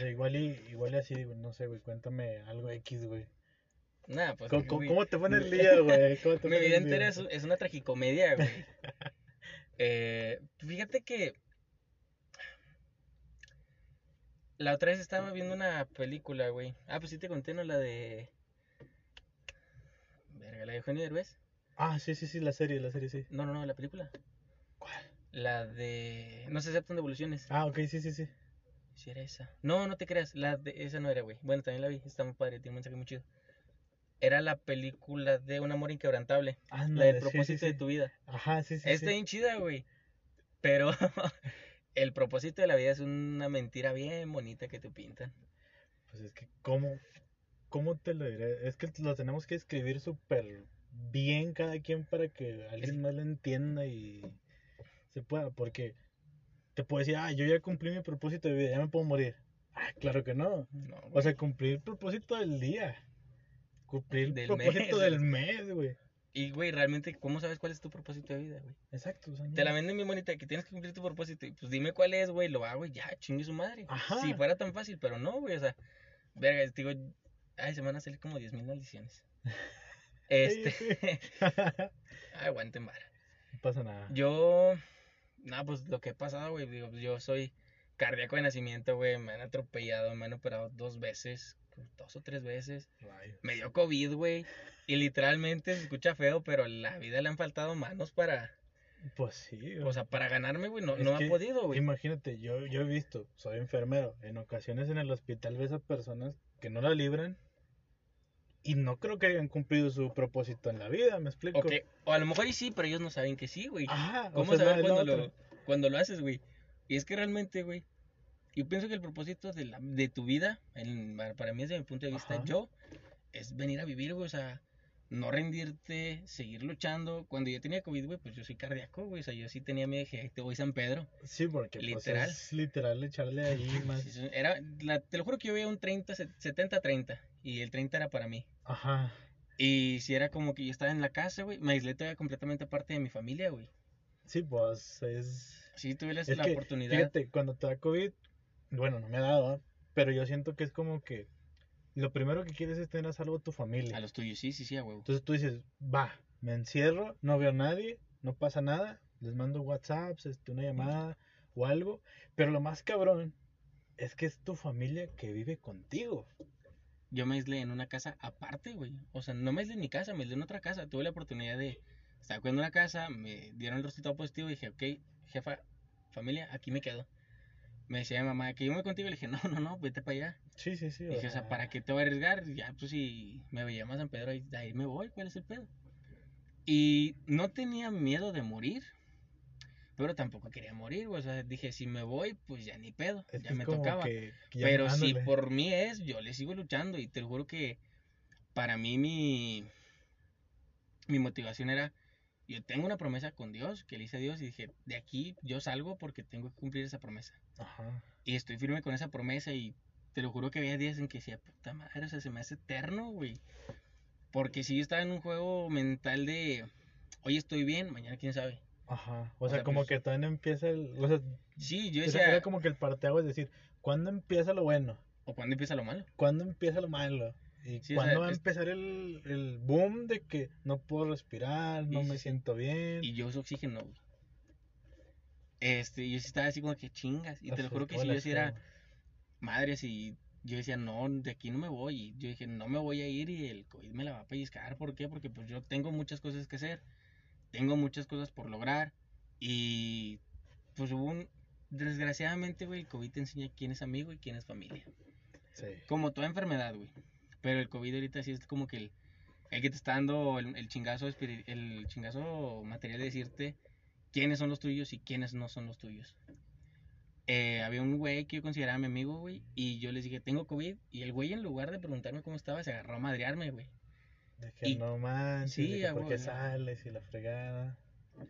sea, igual y, igual y así, no sé, güey, cuéntame algo X, güey. Nah, pues. ¿Cómo, cómo- güey, cómo te pone el día, güey? ¿Cómo te Mi vida entera es, es una tragicomedia, güey. Eh, fíjate que. La otra vez estaba viendo una película, güey. Ah, pues sí te conté, ¿no? La de. Verga, la de Eugenio Derbez. Ah, sí, sí, sí, la serie, la serie, sí. No, no, no, la película. ¿Cuál? La de. No se aceptan devoluciones. Ah, ok, sí, sí, sí. Si era esa. No, no te creas. La de... Esa no era, güey. Bueno, también la vi. Está muy padre. Tiene un mensaje muy chido. Era la película de Un amor inquebrantable. La Ándale, del sí, sí, propósito de tu vida. Ajá, sí, sí, Está bien chida, güey. Pero el propósito de la vida es una mentira bien bonita que te pintan. Pues es que, ¿cómo, cómo te lo diré? Es que lo tenemos que escribir súper bien cada quien para que alguien más lo entienda y se pueda, porque te puedo decir, ah, yo ya cumplí mi propósito de vida, ya me puedo morir. Ah, claro que no. No, O sea, cumplir el propósito del día. Cumplir el Del propósito mes, del mes, güey. Y, güey, realmente, ¿cómo sabes cuál es tu propósito de vida, güey? Exacto. o sea, Te la venden bien bonita, que tienes que cumplir tu propósito. Y pues dime cuál es, güey, lo hago y ya, chingue su madre. Ajá. Si fuera tan fácil, pero no, güey, o sea, verga, te digo, ay, se van a salir como 10.000 maldiciones. Este, ay, aguanten vara. no pasa nada. Yo, no, pues lo que ha pasado, güey, digo, yo soy cardíaco de nacimiento, güey, me han atropellado, me han operado dos veces, dos o tres veces. Rayos. Me dio COVID, güey, y literalmente se escucha feo, pero la vida le han faltado manos para, Pues sí. o sea, para ganarme, güey, no, no ha podido, güey. Imagínate, yo, yo he visto, soy enfermero, en ocasiones en el hospital ves a personas que no la libran y no creo que hayan cumplido su propósito en la vida, ¿me explico? O, que- o a lo mejor y sí, pero ellos no saben que sí, güey. Ajá, o ¿Cómo sea, saber cuando lo, cuando lo haces, güey? Y es que realmente, güey, yo pienso que el propósito de, la, de tu vida, en- para mí desde mi punto de vista, Ajá. yo, es venir a vivir, güey, o sea, no rendirte, seguir luchando. Cuando yo tenía COVID, güey, pues yo soy cardíaco, güey, o sea, yo sí tenía mi eje, te voy San Pedro. Sí, porque pues, Literal. es literal echarle ahí más. Era, la- te lo juro que yo veía un 30, 70-30, y el 30 era para mí. Ajá. Y si era como que yo estaba en la casa, güey, me aislé todavía completamente aparte de mi familia, güey. Sí, pues es... Sí, tuve la, Es la que, oportunidad. fíjate, cuando te da COVID, bueno, no me ha dado, pero yo siento que es como que lo primero que quieres es tener a salvo tu familia. A los tuyos, sí, sí, sí, a huevo. Entonces tú dices, va, me encierro, no veo a nadie, no pasa nada, les mando WhatsApps, este, una llamada o algo, pero lo más cabrón es que es tu familia que vive contigo. Yo me aislé en una casa aparte, güey. O sea, no me aislé en mi casa, me aislé en otra casa. Tuve la oportunidad de estar cuidando una casa, me dieron el resultado positivo y dije, ok, jefa, familia, aquí me quedo. Me decía mi mamá que yo me contigo y le dije, no, no, no, vete para allá. Sí, sí, sí. dije, o sea, ¿para qué te voy a arriesgar? Ya, pues si me veía más San Pedro, ahí, ahí me voy, ¿cuál es el pedo? Y no tenía miedo de morir, pero tampoco quería morir, güey. O sea, dije, si me voy, pues ya ni pedo, Es ya me tocaba. que- que ya- Pero si por mí es, yo le sigo luchando y te lo juro que para mí mi, mi motivación era, yo tengo una promesa con Dios, que le hice a Dios y dije, de aquí yo salgo porque tengo que cumplir esa promesa. Ajá. Y estoy firme con esa promesa y te lo juro que había días en que decía, puta madre, o sea, se me hace eterno, güey. Porque si yo estaba en un juego mental de, hoy estoy bien, mañana quién sabe. Ajá. O, O sea, sea, como pues- que todavía no empieza el... O sea, Sí, yo decía, era como que el parteaguas es decir, ¿cuándo empieza lo bueno? o cuando empieza lo malo. ¿Cuándo empieza lo malo? ¿Y Sí, o cuándo sea, va a empezar el, el boom de que no puedo respirar, no Sí, me sí, siento bien? Y yo uso oxígeno, güey. Este, yo sí estaba así como que chingas. Y te lo juro que si yo sí era, madre, si yo decía, no, de aquí no me voy. Y yo dije, no me voy a ir y el COVID me la va a pellizcar. ¿Por qué? Porque pues yo tengo muchas cosas que hacer. Tengo muchas cosas por lograr. Y pues hubo un, desgraciadamente, güey, el COVID te enseña quién es amigo y quién es familia. Sí. Como toda enfermedad, güey. Pero el COVID ahorita sí es como que el, el que te está dando el, el chingazo el chingazo material de decirte quiénes son los tuyos y quiénes no son los tuyos. Eh, había un güey que yo consideraba mi amigo, güey, y yo les dije, tengo COVID, y el güey en lugar de preguntarme cómo estaba, se agarró a madrearme, güey. De que Y- no manches, sí, de que a por qué huevo. sales y la fregada.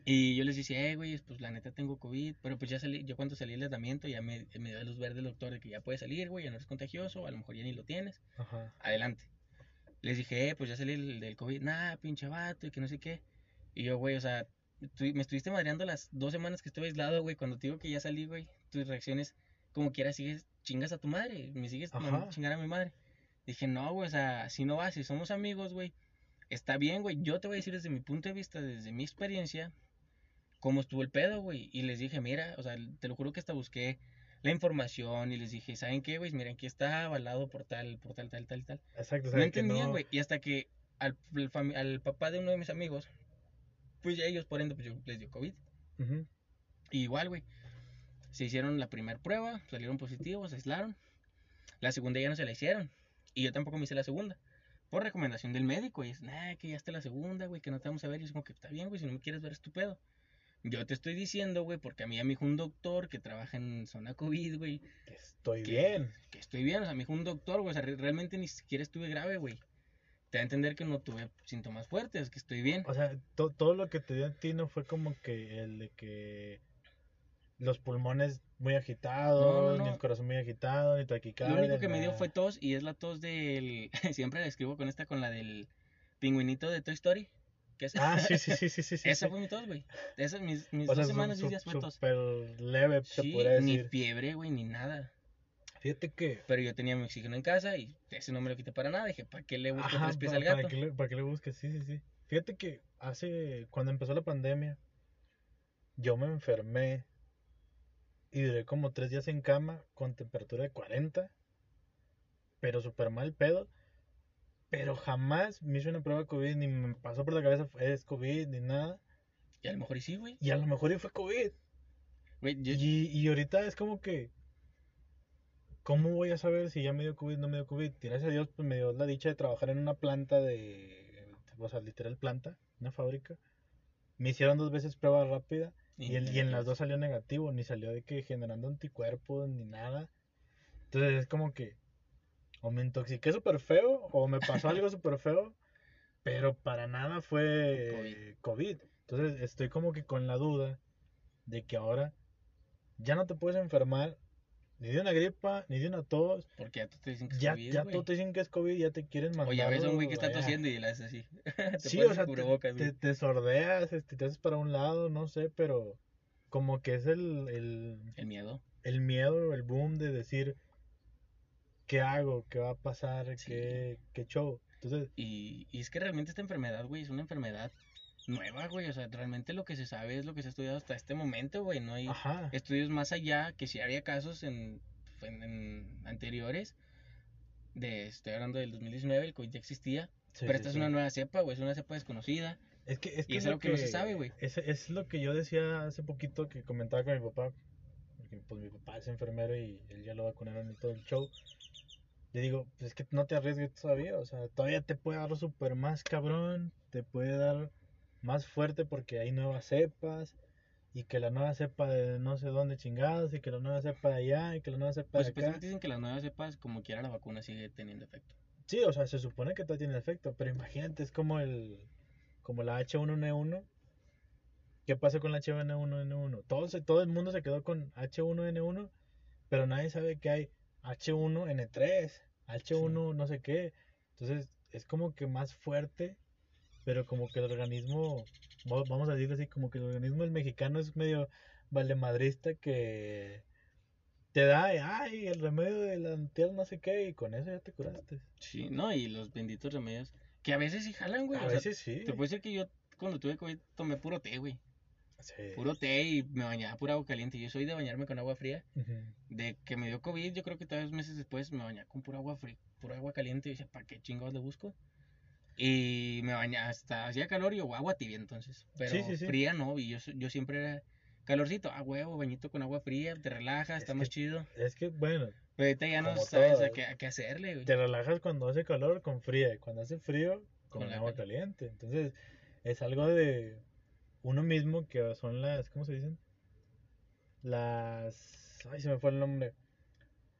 Y yo les decía, eh, güey, pues la neta tengo COVID, pero pues ya salí, yo cuando salí del tratamiento ya me, me dio luz verde el doctor de que ya puedes salir, güey, ya no eres contagioso, a lo mejor ya ni lo tienes. Ajá. adelante. Les dije, eh, pues ya salí del, del COVID, nah, pinche vato, y que no sé qué. Y yo, güey, o sea, tú- me estuviste madreando las dos semanas que estuve aislado, güey, cuando te digo que ya salí, güey, tus reacciones, como quiera, sigues chingas a tu madre, me sigues chingar a mi madre. Dije, no, güey, o sea, si no vas, si somos amigos, güey, está bien, güey. Yo te voy a decir desde mi punto de vista, desde mi experiencia, cómo estuvo el pedo, güey. Y les dije, mira, o sea, te lo juro que hasta busqué la información y les dije, ¿saben qué, güey? Miren, aquí está avalado por tal, por tal, tal, tal, tal. Exacto, No entendían, no- güey. Y hasta que al, al al papá de uno de mis amigos, pues ya ellos, por ende, pues yo les dio COVID. Ujú. Y igual, güey. Se hicieron la primera prueba, salieron positivos, se aislaron. La segunda ya no se la hicieron. Y yo tampoco me hice la segunda. Por recomendación del médico. Y es, nah, que ya está la segunda, güey, que no te vamos a ver. Y es como que está bien, güey, si no me quieres ver, estupendo. Yo te estoy diciendo, güey, porque a mí ya me dijo un doctor que trabaja en zona COVID, güey, Que Estoy que- bien. que estoy bien. O sea, me dijo un doctor, güey, o sea, re- realmente ni siquiera estuve grave, güey. Te da a entender que no tuve síntomas fuertes, que estoy bien. O sea, to- todo lo que te dio a ti no fue como que el de que los pulmones muy agitados, No, no, ni el corazón muy agitado, ni taquicardia. Lo único que me dio fue tos y es la tos del... Siempre la escribo con esta, con la del pingüinito de Toy Story. Que es... Ah, sí, sí, sí, sí, sí. Esa sí. fue mi tos, güey. Esas mis, mis O dos semanas, diez días fue tos. súper leve, se Sí, podría ni decir. fiebre, güey, ni nada. Fíjate que... Pero yo tenía mi oxígeno en casa y ese no me lo quité para nada. Dije, ¿para qué le busco Ajá, tres pies al ¿para gato? qué le, para qué le busques? Sí, sí, sí. Fíjate que hace... Cuando empezó la pandemia, yo me enfermé y duré como tres días en cama con temperatura de 40, pero súper mal pedo. Pero jamás me hice una prueba de COVID, ni me pasó por la cabeza es COVID, ni nada. Y a lo mejor y sí, güey. Y a lo mejor y fue COVID. Güey, yo- Y, y ahorita es como que, ¿cómo voy a saber si ya me dio COVID o no me dio COVID? Gracias a Dios, pues me dio la dicha de trabajar en una planta de, o sea, literal planta, una fábrica. Me hicieron dos veces prueba rápida y, el- y en las dos salió negativo, ni salió de que generando anticuerpos ni nada. Entonces es como que, o me intoxiqué súper feo, o me pasó algo súper feo, pero para nada fue COVID. Entonces estoy como que con la duda de que ahora ya no te puedes enfermar ni de una gripa, ni de una tos. Porque ya tú te dicen que es Ya, COVID, ya güey. todos te dicen que es COVID, ya te quieren mandar. O ya ves a un güey que está tosiendo y le haces así. te Sí, o sea, te, te, sordeas, este, te haces para un lado, no sé, pero como que es el, el, El miedo. el miedo, el boom de decir, ¿qué hago? ¿Qué va a pasar? Sí. ¿Qué, qué show? Entonces, Y, y es que realmente esta enfermedad, güey, es una enfermedad nueva, güey. O sea, realmente lo que se sabe es lo que se ha estudiado hasta este momento, güey. No hay ajá. estudios más allá que si había casos en, en, en anteriores. De, estoy hablando del 2019, el COVID ya existía. Sí, pero sí, esta es una nueva cepa, güey. Es una cepa desconocida. Es que, es Y que es lo algo que no se sabe, güey. Es, es lo que yo decía hace poquito que comentaba con mi papá. Porque pues mi papá es enfermero y él ya lo vacunaron y todo el show. Le digo, pues es que no te arriesgues todavía. O sea, todavía te puede dar súper más cabrón. Te puede dar más fuerte porque hay nuevas cepas. Y que la nueva cepa de no sé dónde chingados. Y que la nueva cepa de allá. Y que la nueva cepa Pues de acá. supuestamente dicen que las nuevas cepas, como quiera, la vacuna sigue teniendo efecto. Sí, o sea, se supone que todo tiene efecto, pero imagínate, es como el como la H1N1. ¿Qué pasa con la H1N1? Todo, se- todo el mundo se quedó con H1N1, pero nadie sabe que hay H1N3, H1 no sé qué. Entonces, es como que más fuerte, pero como que el organismo, va- vamos a decirlo así, como que el organismo del mexicano es medio valemadrista que te da, ay, el remedio de la tierra no sé qué, y con eso ya te curaste. Sí, no, y los benditos remedios. Que a veces sí jalan, güey. A o sea, veces sí. te puedo decir que yo cuando tuve COVID tomé puro té, güey. Sí. Puro té y me bañaba pura agua caliente. Yo soy de bañarme con agua fría. Ujú. De que me dio COVID, yo creo que tres meses después me bañaba con pura agua fría, pura agua caliente. Y decía, ¿para qué chingados le busco? Y me bañaba hasta hacía calor y yo, agua tibia entonces. Pero Sí, sí, sí. fría no, y yo, yo siempre era calorcito, ah, huevo, bañito con agua fría, te relajas, Es está que- más chido. Es que, bueno, Pero ahorita ya no sabes todo, a qué, a qué hacerle, güey. te relajas cuando hace calor con fría y cuando hace frío con, agua cal- caliente. Entonces, es algo de uno mismo que son las, ¿cómo se dicen? Las, ay, se me fue el nombre.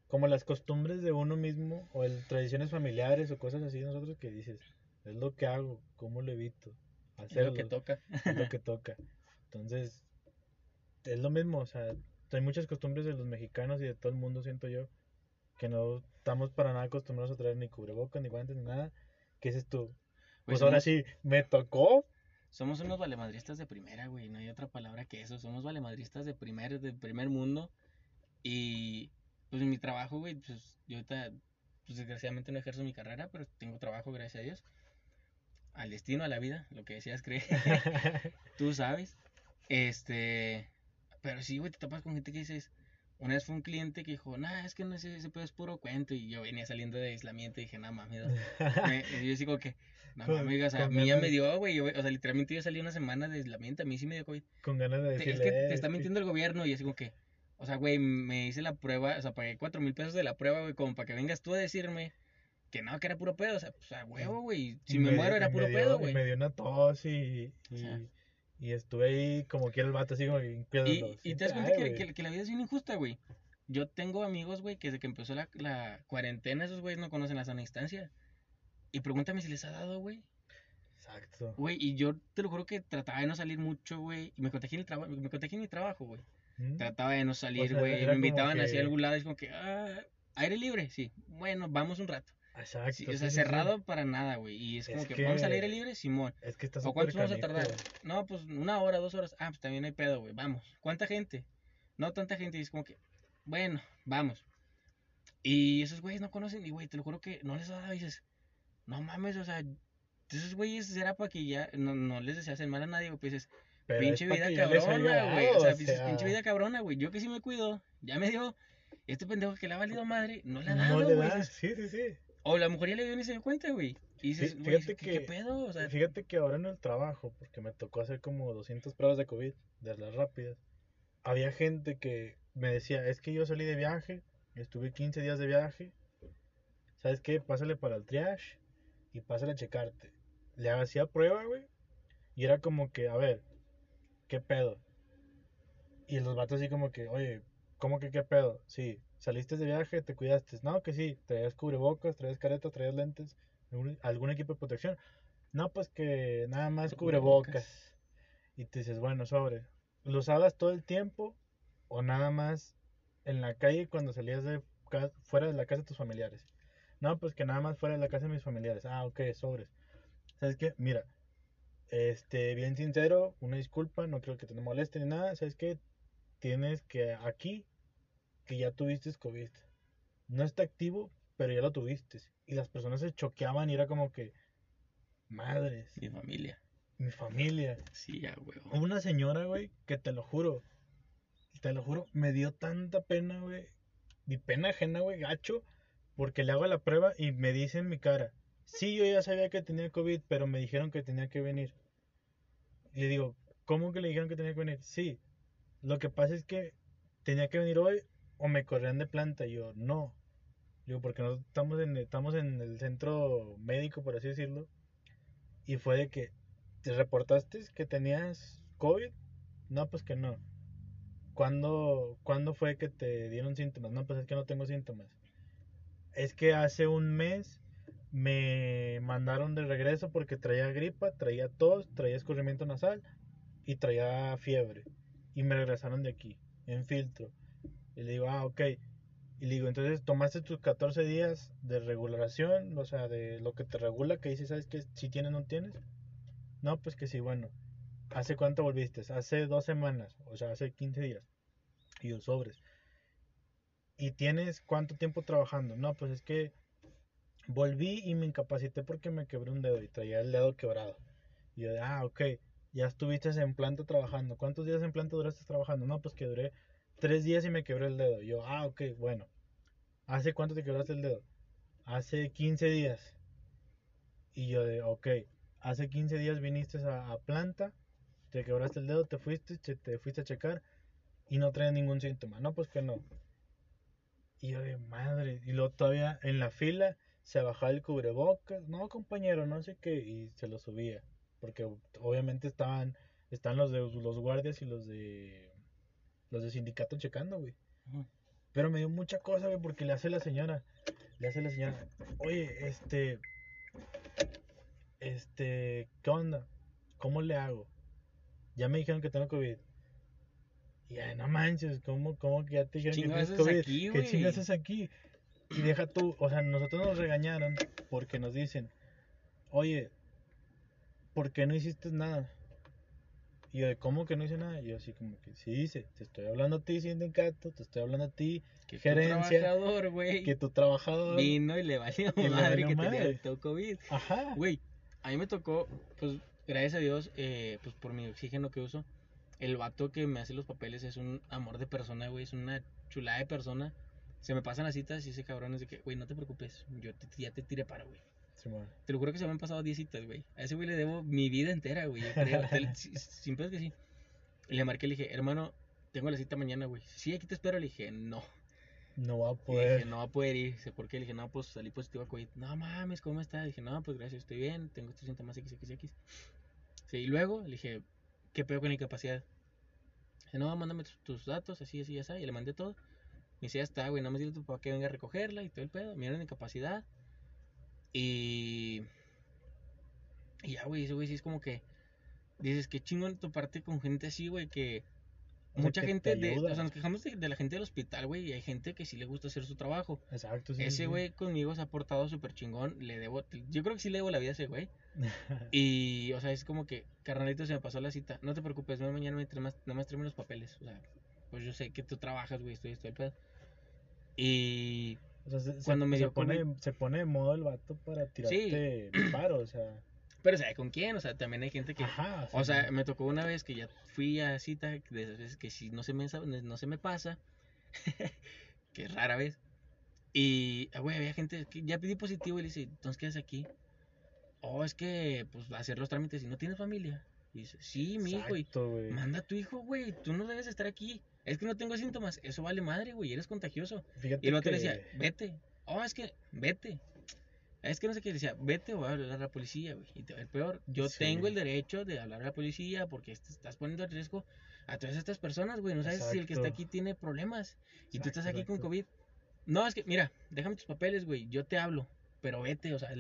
Como las costumbres de uno mismo o el, tradiciones familiares o cosas así nosotros que dices, es lo que hago, cómo lo evito, Es hacerlo. lo que toca. es lo que toca. Entonces, es lo mismo, o sea, hay muchas costumbres de los mexicanos y de todo el mundo, siento yo, que no estamos para nada acostumbrados a traer ni cubrebocas, ni guantes, ni nada. ¿Qué es esto? Pues Pues ahora somos- sí, me tocó. Somos unos valemadristas de primera, güey. No hay otra palabra que eso. Somos valemadristas de primer, de primer mundo. Y pues mi trabajo, güey, pues yo ahorita, pues desgraciadamente no ejerzo mi carrera, pero tengo trabajo, gracias a Dios. Al destino, a la vida, lo que decías creer. Tú sabes. Este, pero sí, güey, te topas con gente que dices, una vez fue un cliente que dijo, nah, es que no sé, ese pedo es puro cuento. Y yo venía saliendo de aislamiento y dije, nada mames. me- y yo digo que, no mames, o sea, a mí ya me dio, güey. O sea, literalmente yo salí una semana de aislamiento, a mí sí me dio COVID. Con ganas de Te- decirle. es que te "Eh, está sí". mintiendo el gobierno y así como que, o sea, güey, me hice la prueba, o sea, pagué cuatro mil pesos de la prueba, güey, como para que vengas tú a decirme que no, que era puro pedo, o sea, pues a huevo, güey, si me, muero era puro dio- pedo, güey. Me dio una tos y, y, O sea. Y estuve ahí como quiera el vato, así como que Y, y te das cuenta que, que- que la vida es bien injusta, güey. Yo tengo amigos, güey, que desde que empezó la, la cuarentena, esos güeyes no conocen la sana distancia. Y pregúntame si les ha dado, güey. Exacto. Güey, y yo te lo juro que trataba de no salir mucho, güey. Y me contagié en el trabajo, me contagié en mi trabajo, güey. ¿Mm? Trataba de no salir, güey. era me invitaban que- algún lado y es como que, ah, aire libre, sí. Bueno, vamos un rato. Exacto. Sí, o sea, sí, sí. cerrado para nada, güey. Y es como Es que, vamos al que- aire libre, Simón. Es que está ¿O cuántos vamos a tardar? No, pues una hora, dos horas. Ah, pues también hay pedo, güey. Vamos. ¿Cuánta gente? No tanta gente. Y es como que, bueno, vamos. Y esos güeyes no conocen. Y, güey, te lo juro que no les ha dado. Y dices, no mames, o sea, esos güeyes era para que ya no, no les deseasen mal a nadie, güey. Pues dices, Pero pinche vida que cabrona, güey. O sea, o pinche, sea, pinche vida cabrona, güey. Yo que sí me cuido, ya me dio. Este pendejo que le ha valido madre, no le ha No dado, le güey. da. Dices, Sí, sí, sí. O la mujer ya le dio ni se dio cuenta, güey. Y dices, güey, fíjate ¿qué, qué que- pedo? O sea, Fíjate que ahora en el trabajo, porque me tocó hacer como 200 pruebas de COVID, de las rápidas, había gente que me decía, es que yo salí de viaje, estuve 15 días de viaje, ¿sabes qué? Pásale para el triage y pásale a checarte. Le hacía prueba, güey, y era como que, a ver, ¿qué pedo? Y los vatos así como que, oye, ¿cómo que qué pedo? Sí, saliste de viaje, te cuidaste. No, que sí, traías cubrebocas, traías careta, traías lentes, algún, algún equipo de protección. No, pues que nada más Cubrebocas. cubrebocas. Y te dices, bueno, sobre, ¿lo usabas todo el tiempo o nada más en la calle cuando salías de fuera de la casa de tus familiares? No, pues que nada más fuera de la casa de mis familiares. Ah, ok, sobres. ¿Sabes qué? Mira, este, bien sincero, una disculpa, no creo que te moleste ni nada. ¿Sabes qué? Tienes que aquí, que ya tuviste COVID. No está activo, pero ya lo tuviste. Y las personas se choqueaban y era como que, madres, mi familia. mi familia. Sí, ya, güey. Una señora, güey, que te lo juro, te lo juro, me dio tanta pena, güey. Mi pena ajena, güey, gacho, porque le hago la prueba y me dice en mi cara, sí, yo ya sabía que tenía COVID, pero me dijeron que tenía que venir. Y le digo, ¿cómo que le dijeron que tenía que venir? Sí, lo que pasa es que tenía que venir hoy o me corrían de planta. Y yo, no. Digo, porque no estamos en, estamos en el centro médico, por así decirlo. Y fue de que, ¿te reportaste que tenías COVID? No, pues que no. ¿Cuándo, ¿Cuándo fue que te dieron síntomas? No, pues es que no tengo síntomas. Es que hace un mes me mandaron de regreso porque traía gripa, traía tos, traía escurrimiento nasal y traía fiebre. Y me regresaron de aquí, en filtro. Y le digo, ah, ok. Y le digo, entonces tomaste tus 14 días de regulación, o sea, de lo que te regula, que dices, ¿sabes qué? Si tienes, no tienes. No, pues que sí, bueno. ¿Hace cuánto volviste? Hace dos semanas, o sea, hace 15 días. Y yo, sobres. ¿Y tienes cuánto tiempo trabajando? No, pues es que volví y me incapacité porque me quebré un dedo y traía el dedo quebrado. Y yo, ah, ok, ya estuviste en planta trabajando. ¿Cuántos días en planta duraste trabajando? No, pues que duré tres días y me quebré el dedo. Yo, ah, ok, bueno. ¿Hace cuánto te quebraste el dedo? Hace 15 días. Y yo de, ok, hace 15 días viniste a, planta, te quebraste el dedo, te fuiste, te fuiste a checar y no traía ningún síntoma. No, pues que no. Y yo de madre, y luego todavía en la fila se bajaba el cubrebocas, no compañero, no sé qué, y se lo subía. Porque obviamente estaban, están los de los guardias y los de los de sindicato checando, güey. Pero me dio mucha cosa, güey, porque le hace la señora, le hace la señora, oye, este, este, ¿qué onda? ¿Cómo le hago? Ya me dijeron que tengo COVID. Y ay, no manches, ¿cómo, cómo que ya te dijeron que tienes COVID? aquí, ¿Qué chingas haces aquí? Y deja tú, o sea, nosotros nos regañaron porque nos dicen, oye, ¿por qué no hiciste nada? Y yo, de cómo que no hice nada. Y yo así como que sí dice, te estoy hablando a ti, sindicato, te estoy hablando a ti, Que tu gerencia, trabajador, güey, que tu trabajador. vino y le valió Y le madre valió que madre. tenía el COVID. Ajá. Güey, a mí me tocó, pues, gracias a Dios, eh, pues por mi oxígeno que uso, el vato que me hace los papeles es un amor de persona, güey, es una chulada de persona. Se me pasan las citas y ese cabrón es de que, güey, no te preocupes, yo te- ya te tiré para, güey. Simón. Te lo juro que se me han pasado 10 citas, güey. A ese güey le debo mi vida entera, güey. Sin pedos que sí. Y le marqué, le dije, hermano, tengo la cita mañana, güey. Sí, aquí te espero. Le dije, no. No va a Le poder. dije, no va a poder ir. ¿por qué? Le dije, no, pues salí positivo a COVID. No mames, ¿cómo estás? Le dije, no, pues gracias, estoy bien. Tengo estos síntomas XXX. Sí, y luego le dije, ¿qué pedo con la incapacidad? Dice, no, mándame tus, tus datos, así, así, así. Y le mandé todo. Me dice, ya está, güey, nada más dile a tu papá que venga a recogerla y todo el pedo. Mira la incapacidad. Y. Y ya, güey, ese güey sí es como que. Dices, qué chingón toparte con gente así, güey, que. O Mucha que te gente de. O sea, nos quejamos de, de la gente del hospital, güey, y hay gente que sí le gusta hacer su trabajo. Exacto, sí. ese sí. güey conmigo se ha portado súper chingón. Le debo. Yo creo que sí le debo la vida a ese güey. Y, o sea, es como que, carnalito, se me pasó la cita. No te preocupes, no, mañana me trae más, nada más tráeme los papeles. O sea, pues yo sé que tú trabajas, güey, estoy, estoy el pedo. Y. O sea, se, se- Cuando me se dio pone, se pone de modo el vato para tirarte paro, o sea. Pero, ¿sabe con quién? O sea, también hay gente que. Ajá. O sea, me tocó una vez que ya fui a cita, de esas veces que si no se me, no se me pasa, que rara vez. Y, ah, güey, había gente que ya pedí positivo y le dice, entonces ¿qué haces aquí? Oh, es que, pues, hacer los trámites y no tienes familia. Y dice, sí, mi hijo, y Exacto, güey. manda a tu hijo, güey, tú no debes estar aquí. Es que no tengo síntomas, eso vale madre, güey, eres contagioso. Fíjate Y el vato que... le decía, vete. Oh, es que, vete. Es que no sé qué, le decía, vete o voy a hablar a la policía, güey. Y te va a ir peor. Yo Sí. tengo el derecho de hablar a la policía porque est- estás poniendo en riesgo a todas estas personas, güey. No sabes si el que está aquí tiene problemas. Y tú estás aquí con. COVID. No, es que, mira, déjame tus papeles, güey. Yo te hablo. Pero vete, o sea,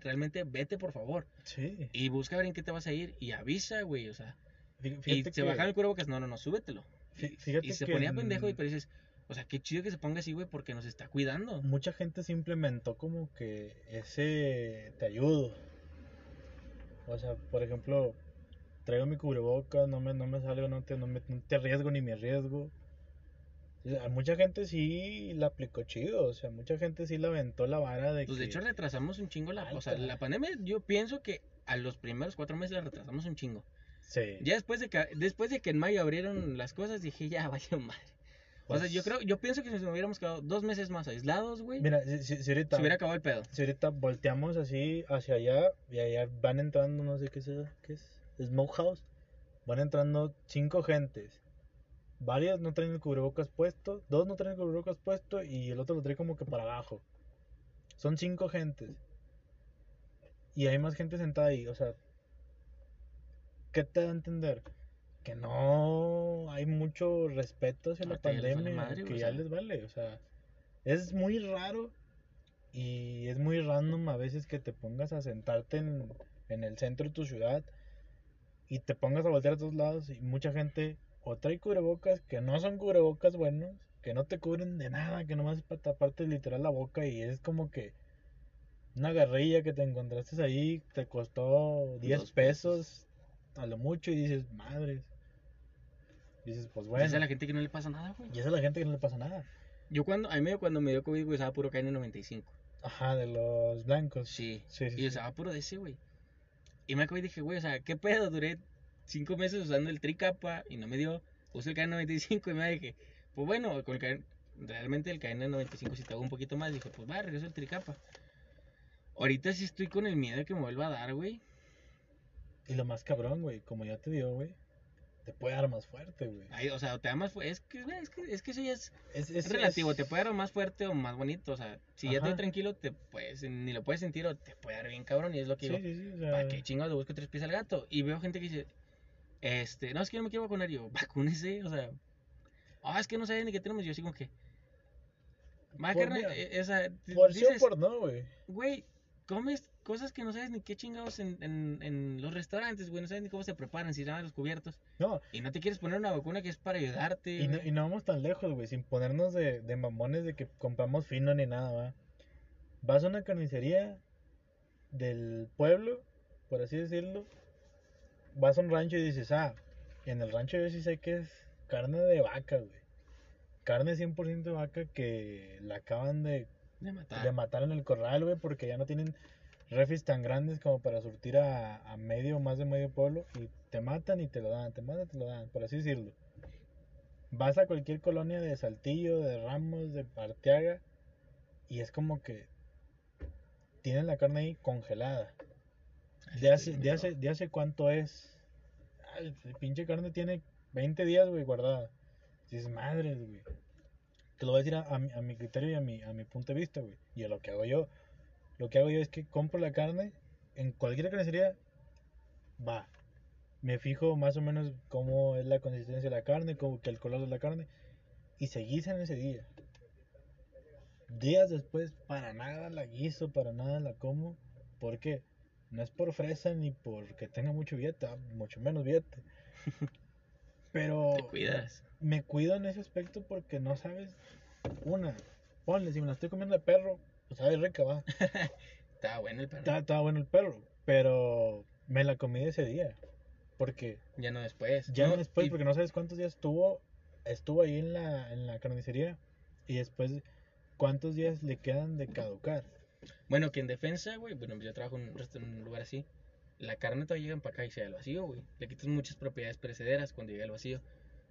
realmente vete, por favor. Sí. Y busca ver en qué te vas a ir. Y avisa, güey, o sea. Y se que- bajaba el cubrebocas. No, no, no, súbetelo. Fíjate Y se que ponía en- pendejo y pero dices, o sea, qué chido que se ponga así, güey, porque nos está cuidando. Mucha gente se implementó como que ese te ayudo. O sea, por ejemplo, traigo mi cubrebocas, no me, no me salgo, no te, no, me, no te arriesgo ni me arriesgo. A mucha gente sí la aplicó chido, o sea, mucha gente sí la aventó la vara de Pues de hecho retrasamos un chingo la, o sea, Alta. la pandemia, yo pienso que a los primeros cuatro meses la retrasamos un chingo. Sí. Ya después de que, después de que en mayo abrieron las cosas, dije, ya valió madre. O sea, yo Pues, creo, yo pienso que si nos hubiéramos quedado dos meses más aislados, güey, Mira, si, si- ahorita, se hubiera acabado el pedo. si ahorita volteamos así hacia allá y allá van entrando, no sé qué es, qué es, Smokehouse, van entrando cinco gentes. Varias no traen el cubrebocas puesto, dos no traen el cubrebocas puesto y el otro lo trae como que para abajo. Son cinco gentes. Y hay más gente sentada ahí, o sea, ¿qué te da a entender? Que no hay mucho respeto hacia la Ahorita ya pandemia, madre, que ya sea. les vale, o sea, es muy raro y es muy random a veces que te pongas a sentarte en, en el centro de tu ciudad y te pongas a voltear a todos lados y mucha gente o trae cubrebocas que no son cubrebocas buenos, que no te cubren de nada, que nomás es para taparte literal la boca y es como que una garrilla que te encontraste ahí te costó 10 Dos pesos a lo mucho y dices, madres. Dices, pues Bueno. Esa es la gente que no le pasa nada, güey. Y esa es la gente que no le pasa nada. Yo cuando, a mí cuando me dio COVID, güey, usaba puro KN95. Ajá, de los blancos. Sí. Sí, sí, Y sí. usaba puro de ese, güey. Y me acabé y dije, güey, o sea, ¿qué pedo? Duré cinco meses usando el tricapa y no me dio. Usé el KN95 y me dije, pues bueno, con el KN realmente el KN95 si te hago un poquito más, dije, pues va, regreso el tricapa. Ahorita sí estoy con el miedo de que me vuelva a dar, güey. Y lo más cabrón, güey, como ya te dio, güey, te puede dar más fuerte, güey. Ay, O sea, te da más fu- es que, es que, es que eso ya es, Es, es relativo, es- te puede dar más fuerte o más bonito. O sea, si ya doy tranquilo, te puedes, ni lo puedes sentir o te puede dar bien cabrón. Y es lo que Sí, digo. sí, sí, o sea, ¿Para qué chingados le busco tres pies al gato? Y veo gente que dice, este, no, es que yo no me quiero vacunar. Y yo, vacúnese, o sea, ah, es que no saben ni qué tenemos. Yo como que, Por carnal, mira, eh, Por sí o por no, güey. güey, comes cosas que no sabes ni qué chingados en, en, en los restaurantes, güey, no sabes ni cómo se preparan, si dan los cubiertos. No, Y no te quieres poner una vacuna que es para ayudarte. y no, güey. y no vamos tan lejos, güey, sin ponernos de, de mamones de que compramos fino ni nada, va. Vas a una carnicería del pueblo, por así decirlo, vas a un rancho y dices, ah, En el rancho yo sí sé que es carne de vaca, güey. Carne 100% de vaca que la acaban de, De matar. de matar en el corral, güey, porque ya no tienen refis tan grandes como para surtir a, a medio o más de medio pueblo. Y te matan y te lo dan, te matan y te lo dan, por así decirlo. Vas a cualquier colonia de Saltillo, de Ramos, de Arteaga, y es como que tienen la carne ahí congelada. ¿De hace, de hace, de hace cuánto es? Ay, pinche carne tiene 20 días, güey, guardada. Dices, madres, güey. Te lo voy a decir a, a mi, a mi criterio y a mi, a mi punto de vista, güey. Y a lo que hago yo. Lo que hago yo es que compro la carne en cualquier carnicería. Va. Me fijo más o menos cómo es la consistencia de la carne, cómo que el color de la carne. Y se guisa en ese día. Días después, para nada la guiso, para nada la como. ¿Por qué? No es por fresa ni porque tenga mucho billete, mucho menos billete. Pero Te cuidas. me cuido en ese aspecto porque no sabes. Una, ponle, si me la estoy comiendo de perro, pues sabe rica, va. Está bueno el perro. Estaba, estaba bueno el perro, pero me la comí ese día. Porque Ya no después. ya No, después, y- porque no sabes cuántos días estuvo, estuvo ahí en la, en la carnicería y después cuántos días le quedan de caducar. Bueno, que en defensa, güey, bueno, yo trabajo en un, en un lugar así. La carne todavía llega para acá y se da al vacío, güey. Le quitas muchas propiedades perecederas cuando llega al vacío.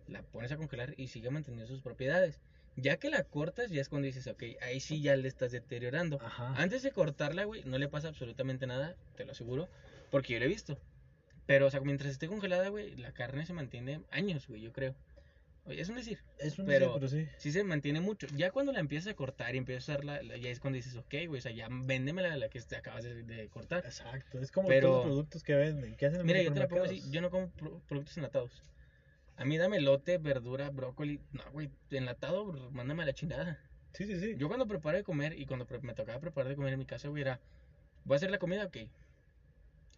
La pones a congelar y sigue manteniendo sus propiedades. Ya que la cortas, ya es cuando dices, ok, ahí sí ya le estás deteriorando. Ajá. Antes de cortarla, güey, no le pasa absolutamente nada, te lo aseguro, porque yo lo he visto. Pero, o sea, mientras esté congelada, güey, la carne se mantiene años, güey, yo creo. Oye, es un decir, Es un pero- pero, sí. sí se mantiene mucho. Ya cuando la empiezas a cortar y empiezas a usarla, la- ya es cuando dices, ok, güey, o sea, ya véndemela la que te acabas de, de cortar. Exacto. Es como Pero- todos los productos que venden. ¿Qué hacen en Mira, yo te la pongo así, yo no como pro- productos enlatados. A mí dame lote, verdura, brócoli. No, güey, enlatado, mándame a la chingada. Sí, sí, sí. Yo cuando preparo de comer y cuando me tocaba preparar de comer en mi casa, güey, era, voy a hacer la comida, ok.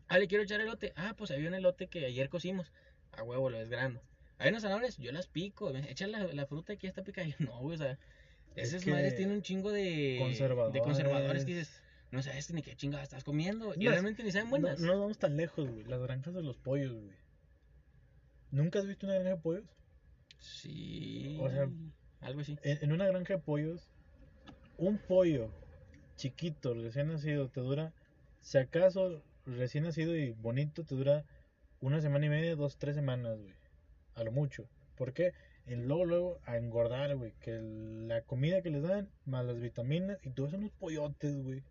Ah, le quiero echar elote. Ah, pues había un elote que ayer cocimos. A huevo, lo desgrano. Hay unas zanahorias, yo las pico. Echa la, la fruta que ya está picada. Yo, no, güey, o sea, Es esas que madres tienen un chingo de Conservadores. de conservadores que dices, no sabes ni qué chingada estás comiendo. Y realmente ni saben buenas. No, no vamos tan lejos, güey. Las granjas de los pollos, güey. ¿Nunca has visto una granja de pollos? Sí. O sea, algo así. En, en una granja de pollos, un pollo chiquito, recién nacido, te dura, si acaso recién nacido y bonito, te dura una semana y media, dos, tres semanas, güey. A lo mucho. ¿Por qué? Y luego, luego, a engordar, güey. Que la comida que les dan, más las vitaminas, y tú ves unos pollotes, güey.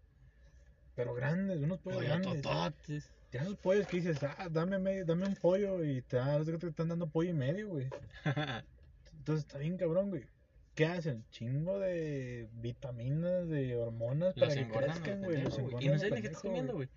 Pero grandes, unos pollos Pollo grandes. tototes. Ya esos pollos que dices, ah, dame, medio, dame un pollo y te, que te están dando pollo y medio, güey. Entonces está bien cabrón, güey. ¿Qué hacen? Chingo de vitaminas, de hormonas para Los que engordan a lo crezcan, güey. Los Y no sabes ni qué estás comiendo, güey.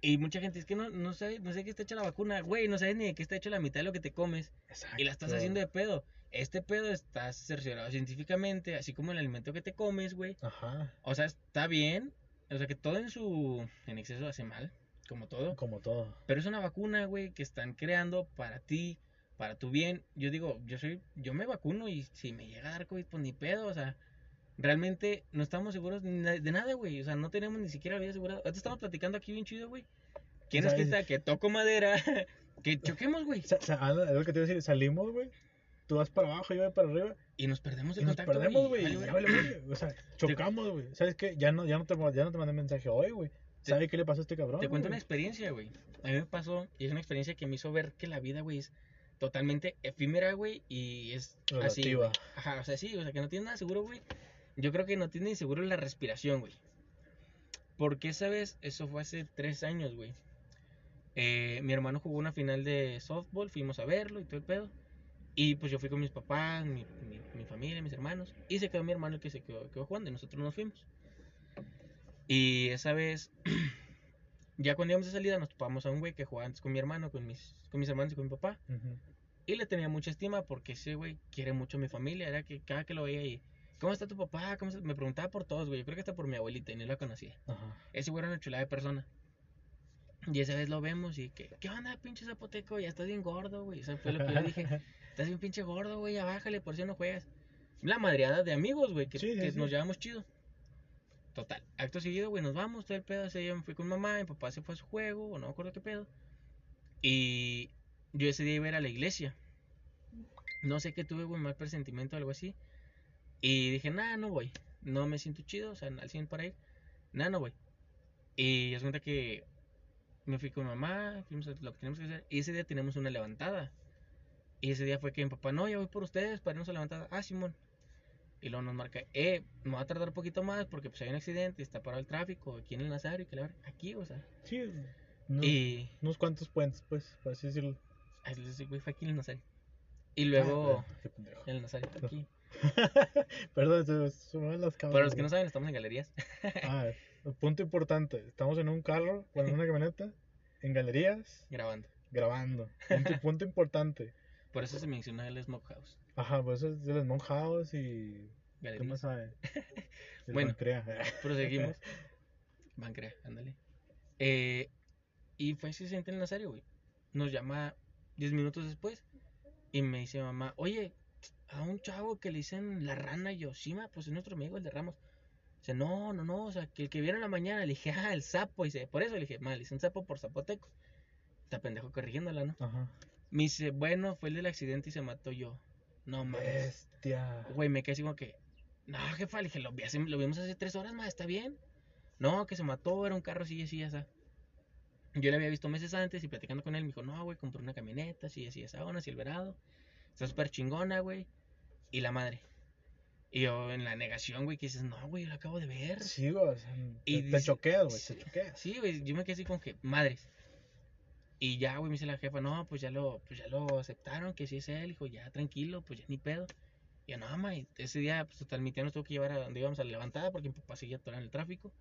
Y mucha gente es que no, no sabe, no sé qué está hecha la vacuna, güey, no sabes ni de qué está hecho la mitad de lo que te comes Exacto. y la estás haciendo de pedo. Este pedo está cerciorado científicamente, así como el alimento que te comes, güey. Ajá, O sea, está bien, o sea que todo en su en exceso hace mal, como todo. como todo. Pero es una vacuna, güey, que están creando para ti, para tu bien. Yo digo, yo soy, yo me vacuno y si me llega a dar COVID, pues ni pedo, o sea, realmente no estamos seguros de nada, güey. O sea, no tenemos ni siquiera la vida asegurada. Ahorita estamos platicando aquí bien chido, güey. ¿Quién es que está? Que toco madera, que choquemos, güey. Lo que te iba a decir, salimos, güey. Tú vas para abajo, yo voy para arriba. Y nos perdemos Y el nos contacto, perdemos, güey. Ya vale, güey. O sea, chocamos, güey. ¿Sabes qué? Ya no, ya no te, ya no te mandé mensaje hoy, güey. ¿Sabes qué le pasó a este cabrón? Te cuento una experiencia, güey. A mí me pasó, y es una experiencia que me hizo ver que la vida, güey, es totalmente efímera, güey, y es así. Relativa. güey. Ajá, o sea, sí, o sea, que no tiene nada seguro, güey. Yo creo que no tiene ni seguro la respiración, güey. Porque esa vez, eso fue hace tres años, güey. Eh, mi hermano jugó una final de softball, fuimos a verlo y todo el pedo. Y pues yo fui con mis papás, mi, mi, mi familia, mis hermanos. Y se quedó mi hermano el que se quedó, quedó jugando y nosotros nos fuimos. Y esa vez, ya cuando íbamos de salida, nos topamos a un güey que jugaba antes con mi hermano, con mis, con mis hermanos y con mi papá. Ujú. Y le tenía mucha estima porque ese güey quiere mucho a mi familia. Era que cada que lo veía y, ¿cómo está tu papá? ¿Cómo está?" Me preguntaba por todos, güey. Yo creo que hasta por mi abuelita y ni la conocía. Ese güey era una chulada de persona. Y esa vez lo vemos y que, ¿qué onda, pinche zapoteco? Ya estás bien gordo, güey. Eso fue lo que yo dije. Estás bien pinche gordo, güey. Ya bájale, por si no juegas. La madreada de amigos, güey, que, Sí, sí, que sí. nos llevamos chido. Total. Acto seguido, güey, nos vamos, todo el pedo. Ese día me fui con mamá, mi papá se fue a su juego, o no me acuerdo qué pedo. Y yo ese día iba a ir a la iglesia. No sé qué tuve, güey, mal presentimiento o algo así. Y dije, nah, no voy. No me siento chido, o sea, al 100 para ir. Nah, no voy. Y yo cuenta que me fui con mamá, fuimos a lo que teníamos que hacer. Y ese día tenemos una levantada. Y ese día fue que mi papá, no, ya voy por ustedes para irnos a la levantada. Ah, Simón. Y luego nos marca, eh, me va a tardar un poquito más porque pues hay un accidente, está parado el tráfico aquí en el Nazario, que la aquí, o sea. Sí, unos, Y unos cuantos puentes, pues, por así decirlo. Ay, ese güey fue aquí en el Nazario. Y luego, Ah, pendejo. en el Nazario, aquí. Perdón, se, van las cámaras. Para los que no saben, estamos en galerías. Ah, punto importante. Estamos en un carro, bueno, en una camioneta, en galerías, grabando. grabando. Punto, punto importante. Por eso se menciona el Smokehouse. Ajá, pues eso es de los Monk House y. ¿Qué Galerías. más sabe? El Bueno. Bancrea. Proseguimos. Bancrea, ándale. Eh, y fue ese accidente en el Nazario, güey. Nos llama 10 minutos después y me dice mamá, oye, a un chavo que le dicen la rana y yo, sí, ma, pues es nuestro amigo, el de Ramos. Dice, no, no, no, o sea, que el que vieron en la mañana, le dije, ah, el sapo, y dice, por eso le dije, mal, le dicen sapo por zapoteco. Está pendejo corrigiéndola, ¿no? Ajá. Me dice, bueno, fue el del accidente y se mató yo. No mames. Bestia. Güey, me quedé así como que, no, jefa, le dije, lo, vi hace- lo vimos hace tres horas, más, está bien. No, que se mató, era un carro así, así, así. Yo le había visto meses antes y platicando con él, me dijo, no, güey, compré una camioneta, así, así, esa, una Silverado. Está súper chingona, güey. Y la madre. Y yo en la negación, güey, que dices, no, güey, lo acabo de ver. Sí, güey. o sea, Y te, te choqueas, güey. Te choqueas. Sí, güey, yo me quedé así como que, madres. Y ya, güey, me dice la jefa, no, pues ya lo, pues ya lo aceptaron, que sí es él, hijo, ya tranquilo, pues ya ni pedo. Y yo, no, y ese día, pues total, mi tía nos tuvo que llevar a donde íbamos a la levantada porque mi papá seguía atorado el tráfico.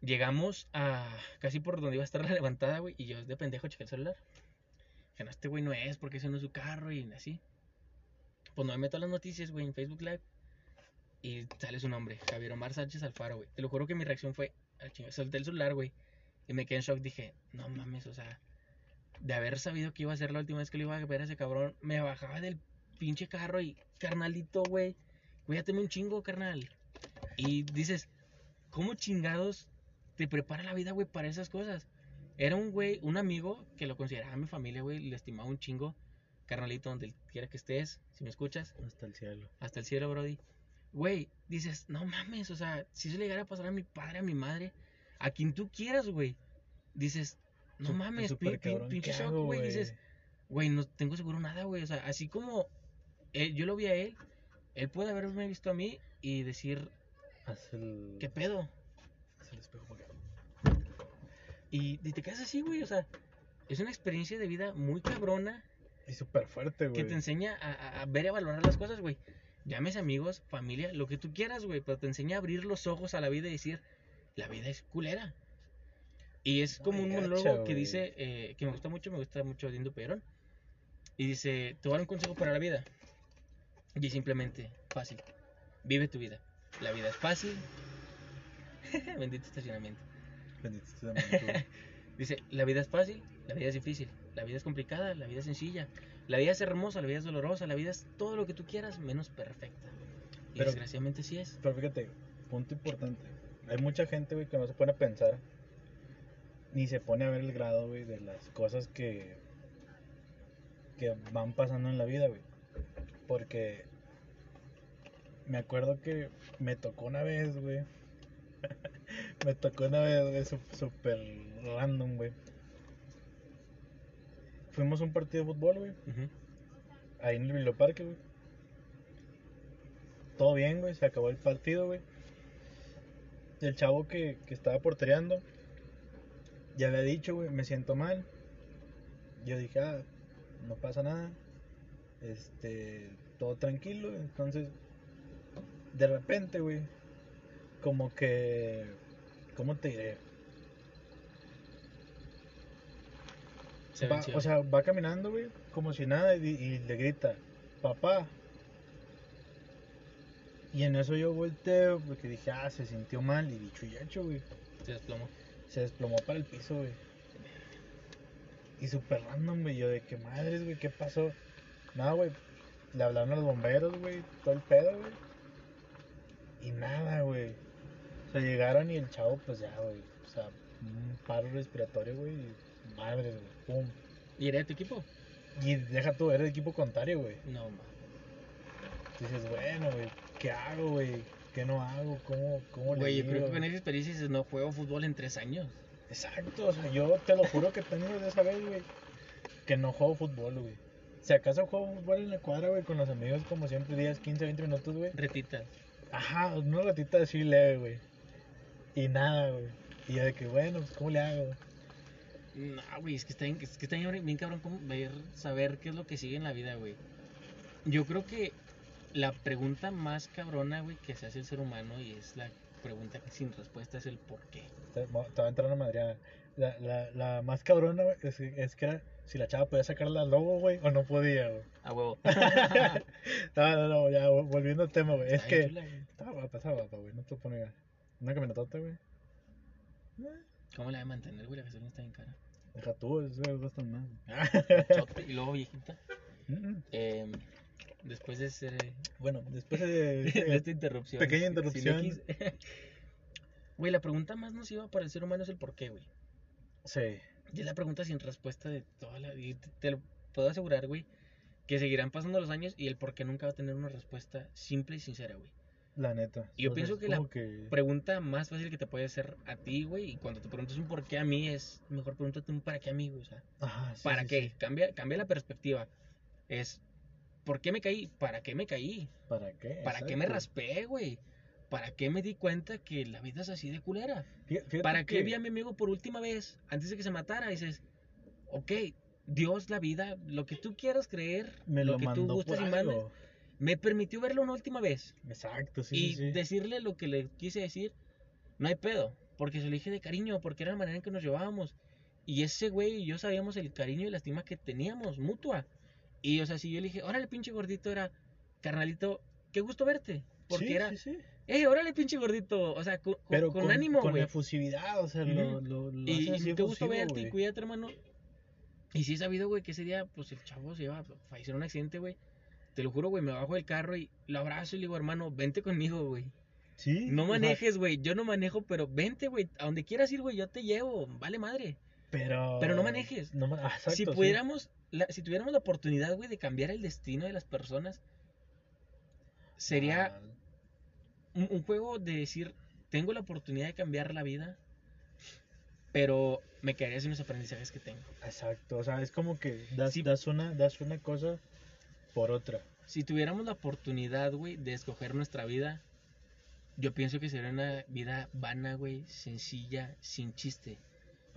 Llegamos a casi por donde iba a estar la levantada, güey, y yo de pendejo chequé el celular. Dije, no, este güey no es, porque ese no es su carro, y así. Pues no me meto a las noticias, güey, en Facebook Live. Y sale su nombre, Javier Omar Sánchez Alfaro, güey. Te lo juro que mi reacción fue, al el celular, güey. Y me quedé en shock, dije, no mames, o sea, de haber sabido que iba a ser la última vez que lo iba a ver a ese cabrón, me bajaba del pinche carro y, carnalito, güey, cuídateme un chingo, carnal. Y dices, ¿cómo chingados te prepara la vida, güey, para esas cosas? Era un güey, un amigo que lo consideraba mi familia, güey, le estimaba un chingo. Carnalito, donde quiera que estés, si me escuchas, Hasta el cielo. hasta el cielo, Brody. Güey, dices, no mames, o sea, si eso le llegara a pasar a mi padre, a mi madre, a quien tú quieras, güey. Dices, no mames, pin- pin- pinche ¿qué shock, güey. Dices, güey, no tengo seguro nada, güey. O sea, así como él- yo lo vi a él, él puede haberme visto a mí y decir, el. ¿qué pedo? haz el espejo. Y, y te quedas así, güey. O sea, es una experiencia de vida muy cabrona Y súper fuerte, que güey. te enseña a, a- a ver y a valorar las cosas, güey. Llámese amigos, familia, lo que tú quieras, güey, pero te enseña a abrir los ojos a la vida y decir, la vida es culera. Y es como un gacha, monólogo que dice, eh, que me gusta mucho, me gusta mucho de Indu Perón. Y dice, te voy a dar un consejo para la vida. Y simplemente, fácil. Vive tu vida. La vida es fácil. Bendito estacionamiento. Bendito güey. Dice, la vida es fácil, la vida es difícil, la vida es complicada, la vida es sencilla, la vida es hermosa, la vida es dolorosa, la vida es todo lo que tú quieras menos perfecta. Y Pero- desgraciadamente sí es. Pero fíjate, punto importante. Hay mucha gente, güey, que no se pone a pensar. Ni se pone a ver el grado, güey, de las cosas que. que van pasando en la vida, güey. Porque. Me acuerdo que me tocó una vez, güey. me tocó una vez, güey, súper random, güey. Fuimos a un partido de fútbol, güey. Ahí en el biblioparque, güey. Todo bien, güey. Se acabó el partido, güey. El chavo que, que estaba portereando, ya le he dicho, güey, me siento mal. Yo dije, ah, no pasa nada. Este, todo tranquilo. Entonces, de repente, güey, como que, ¿cómo te diré? Se Va- o sea, va caminando, güey, como si nada, y, y le grita, papá. Y en eso yo volteo, porque dije, ah, se sintió mal, y dicho y hecho, güey. se desplomó. Se desplomó para el piso, güey. Y súper random, güey, yo de qué madres, güey, ¿qué pasó? Nada, güey, le hablaron a los bomberos, güey, todo el pedo, güey. Y nada, güey. O sea, llegaron y el chavo, pues ya, güey, o sea, un paro respiratorio, güey, y madres, güey, pum. ¿Y era de tu equipo? Y deja tú, eres de equipo contrario, güey. No, ma. Dices, bueno, güey, ¿qué hago, güey? ¿Qué no hago? ¿Cómo, cómo le Güey, yo creo que con esa experiencia dices, no juego fútbol en tres años. Exacto, o sea, yo te lo juro que tengo de esa vez, güey, que no juego fútbol, güey. Si acaso juego fútbol en la cuadra, güey, con los amigos, como siempre, 10, 15, 20 minutos, güey. Retitas. Ajá, una ratita así leve, güey. Y nada, güey. Y yo de que, bueno, pues, ¿cómo le hago? No, güey, es que está bien, es que está bien, bien cabrón como ver, saber qué es lo que sigue en la vida, güey. Yo creo que la pregunta más cabrona, güey, que se hace el ser humano y es la pregunta que sin respuesta es el por qué. Te, te va a entrar una madreada. La, la, la más cabrona, güey, es, es que era si la chava podía sacar la logo, güey, o no podía, güey. A huevo. no, no, no, ya, vol- volviendo al tema, güey. Es que chula, güey. estaba guapa, estaba guapa, güey. No te pones una caminatota, güey. Eh, ¿Cómo la de mantener, güey? La gasolina está bien cara. Deja tú, eso güey, gastan más. Chote, y luego viejita. Mm, Eh, después de ese, bueno, después de, de esta interrupción. pequeña interrupción. X. Güey, la pregunta más nociva para el ser humano es el por qué, güey. Sí, Y es la pregunta sin respuesta de toda la vida. Te, te lo puedo asegurar, güey, que seguirán pasando los años y el por qué nunca va a tener una respuesta simple y sincera, güey. la neta. Y yo pienso que la que... Pregunta más fácil que te puede hacer a ti, güey, y cuando te preguntas un por qué a mí es mejor pregúntate un para qué a mí, güey, o sea, Ajá, sí, ¿para sí, qué? sí. Cambia, cambia la perspectiva. Es, ¿por qué me caí? ¿Para qué me caí? ¿Para qué? ¿Para qué me raspé, güey? ¿Para qué me di cuenta que la vida es así de culera? Fíjate ¿Para qué vi a mi amigo por última vez antes de que se matara? dices, ok, Dios, la vida, lo que tú quieras creer, me lo, lo que tú gustes por y mandes, me permitió verlo una última vez Exacto, sí, y sí. decirle lo que le quise decir, no hay pedo, porque se lo dije de cariño, porque era la manera en que nos llevábamos. Y ese güey y yo sabíamos el cariño y la estima que teníamos, mutua. Y o sea, si yo le dije, órale, pinche gordito, era, carnalito, qué gusto verte. Porque Sí, era, sí, sí. eh, órale, pinche gordito, o sea, con, con- Pero con ánimo, con güey. efusividad, o sea, lo, Ujú. lo, lo Y, hace así y qué gusto verte y cuídate, hermano. Y sí he sabido, güey, que ese día, pues el chavo se iba a fallecer en un accidente, güey. Te lo juro, güey, me bajo del carro y lo abrazo y le digo, hermano, vente conmigo, güey. Sí, No manejes, güey. Yo no manejo, pero vente, güey. A donde quieras ir, güey, yo te llevo. Vale madre. Pero... pero no manejes. No, ah, exacto, si sí. pudiéramos, la- si tuviéramos la oportunidad, güey, de cambiar el destino de las personas, sería Ah, un, un juego de decir, tengo la oportunidad de cambiar la vida, pero me quedaría sin los aprendizajes que tengo. exacto, o sea, es como que das, una, das una cosa por otra. Si tuviéramos la oportunidad, güey, de escoger nuestra vida, yo pienso que sería una vida vana, güey, sencilla, sin chiste.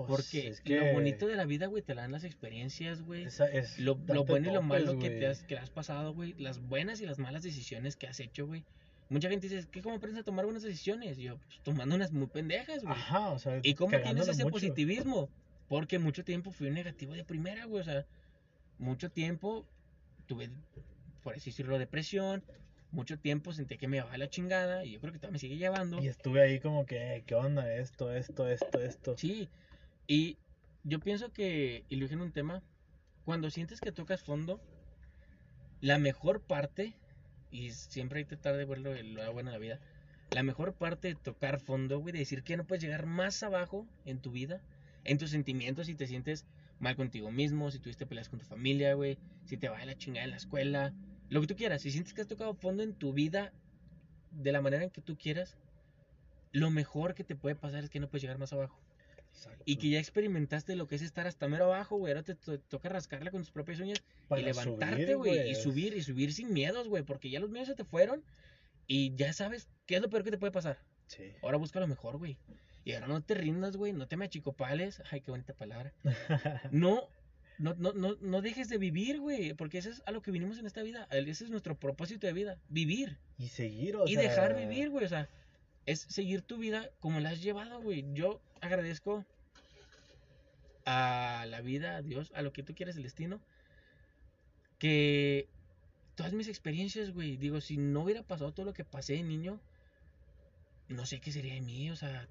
Pues, Porque es que lo bonito de la vida, güey, te la dan las experiencias, güey. es Lo, lo bueno y lo malo que te has, que has pasado, güey. Las buenas y las malas decisiones que has hecho, güey. Mucha gente dice, ¿qué cómo aprendes a tomar buenas decisiones? Y yo, pues, tomando unas muy pendejas, güey. Ajá, o sea, ¿Y cómo tienes ese mucho. positivismo? Porque mucho tiempo fui un negativo de primera, güey. O sea, mucho tiempo tuve, por así decirlo, depresión. Mucho tiempo sentí que me llevaba la chingada. Y yo creo que todavía me sigue llevando. Y estuve ahí como que, "Eh, ¿qué onda? Esto, esto, esto, esto. Sí, y yo pienso que, y lo dije en un tema, cuando sientes que tocas fondo, la mejor parte, y siempre hay que tratar de verlo lado bueno de la vida, la mejor parte de tocar fondo, güey, de decir que no puedes llegar más abajo en tu vida, en tus sentimientos, si te sientes mal contigo mismo, si tuviste peleas con tu familia, güey, si te va de la chingada en la escuela, lo que tú quieras, si sientes que has tocado fondo en tu vida de la manera en que tú quieras, lo mejor que te puede pasar es que no puedes llegar más abajo. Exacto. Y que ya experimentaste lo que es estar hasta mero abajo, güey. Ahora te, to- toca rascarla con tus propias uñas Para y levantarte, güey. Y subir, y subir sin miedos, güey. Porque ya los miedos se te fueron y ya sabes qué es lo peor que te puede pasar. Sí. Ahora busca lo mejor, güey. Y ahora no te rindas, güey. No te me achicopales. Ay, qué bonita palabra. No, no, no, no, no dejes de vivir, güey. Porque eso es a lo que vinimos en esta vida. Ese es nuestro propósito de vida. Vivir. y seguir, o y sea, dejar vivir, güey. O sea, es seguir tu vida como la has llevado, güey. Yo agradezco a la vida, a Dios, a lo que tú quieres, el destino, que todas mis experiencias, güey, digo, si no hubiera pasado todo lo que pasé de niño, no sé qué sería de mí, o sea,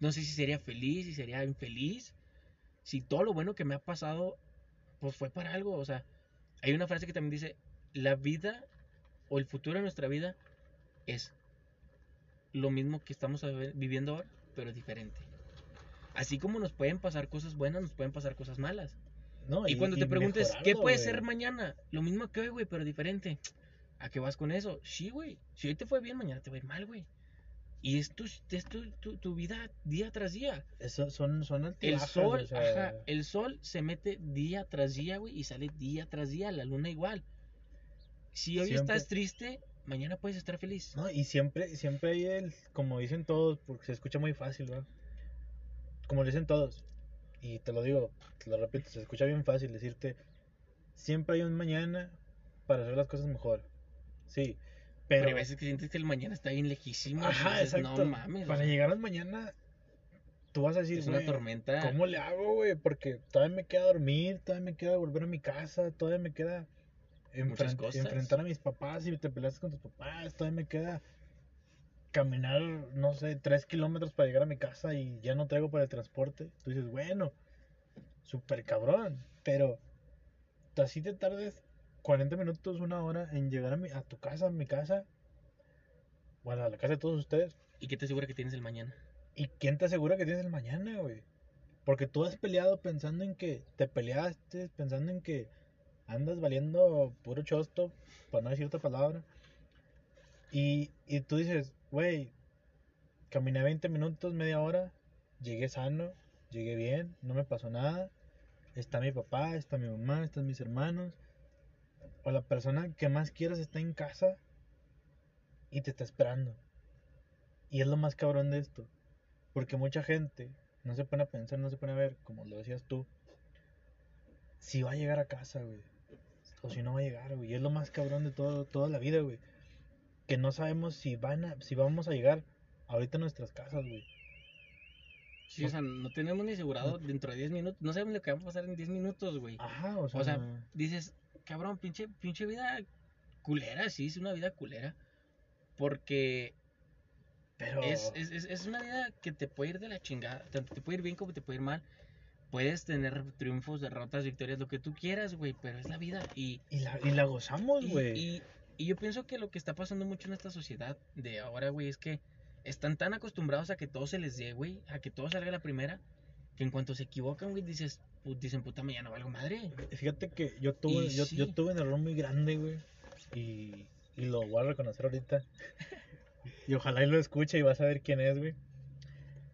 no sé si sería feliz, si sería infeliz, si todo lo bueno que me ha pasado, pues fue para algo, o sea, hay una frase que también dice, la vida o el futuro de nuestra vida es lo mismo que estamos viviendo ahora, pero diferente. Así como nos pueden pasar cosas buenas, nos pueden pasar cosas malas. No, Y, cuando te preguntes, ¿qué puede ser mañana? Lo mismo que hoy, güey, pero diferente. ¿A qué vas con eso? Sí, güey. Si hoy te fue bien, mañana te va a ir mal, güey. Y es tu, es tu, tu, tu vida día tras día. Eso son, son El sol, o sea, ajá, el sol se mete día tras día, güey, y sale día tras día, la luna igual. Si hoy Siempre. estás triste, mañana puedes estar feliz. No, y siempre, siempre hay el, como dicen todos, porque se escucha muy fácil, ¿verdad? Como dicen todos, y te lo digo, te lo repito, se escucha bien fácil decirte, siempre hay un mañana para hacer las cosas mejor. Sí, Pero, pero... hay veces que sientes que el mañana está bien lejísimo. Ajá, dices, exacto. No mames. para llegar al mañana, tú vas a decir, es una "Güey, tormenta. ¿Cómo le hago, güey? Porque todavía me queda dormir, todavía me queda volver a mi casa, todavía me queda Muchas enfren- cosas. enfrentar a mis papás y te peleas con tus papás, todavía me queda caminar, no sé, tres kilómetros para llegar a mi casa y ya no traigo para el transporte. Tú dices, bueno, súper cabrón, pero así te tardes 40 minutos, una hora en llegar a, mi, a tu casa, a mi casa, bueno, a la casa de todos ustedes. ¿Y qué te asegura que tienes el mañana? ¿Y quién te asegura que tienes el mañana, güey? Porque tú has peleado pensando en que te peleaste, pensando en que andas valiendo puro chosto, para no decir otra palabra. Y, y tú dices, güey, caminé 20 minutos, media hora, llegué sano, llegué bien, no me pasó nada. Está mi papá, está mi mamá, están mis hermanos. O la persona que más quieras está en casa y te está esperando. Y es lo más cabrón de esto. Porque mucha gente no se pone a pensar, no se pone a ver, como lo decías tú, si va a llegar a casa, güey. O si no va a llegar, güey. Y es lo más cabrón de todo, toda la vida, güey. Que no sabemos si van a, si vamos a llegar ahorita a nuestras casas, güey. Sí, o sea, no tenemos ni asegurado dentro de 10 minutos. No sabemos lo que va a pasar en 10 minutos, güey. Ajá, o sea. O sea, dices, cabrón, pinche, pinche vida culera, sí, es una vida culera. Porque pero. es, es, es, es una vida que te puede ir de la chingada. Tanto te puede ir bien como te puede ir mal. Puedes tener triunfos, derrotas, victorias, lo que tú quieras, güey, pero es la vida. Y, Y la, y la gozamos, güey. y, y yo pienso que lo que está pasando mucho en esta sociedad de ahora, güey, es que están tan acostumbrados a que todo se les dé, güey, a que todo salga a la primera, que en cuanto se equivocan, güey, dices, dicen, puta, mañana valgo madre. Fíjate que yo tuve, yo, sí. yo tuve un error muy grande, güey. Y, y lo voy a reconocer ahorita. Y ojalá y lo escuche y vas a ver quién es, güey.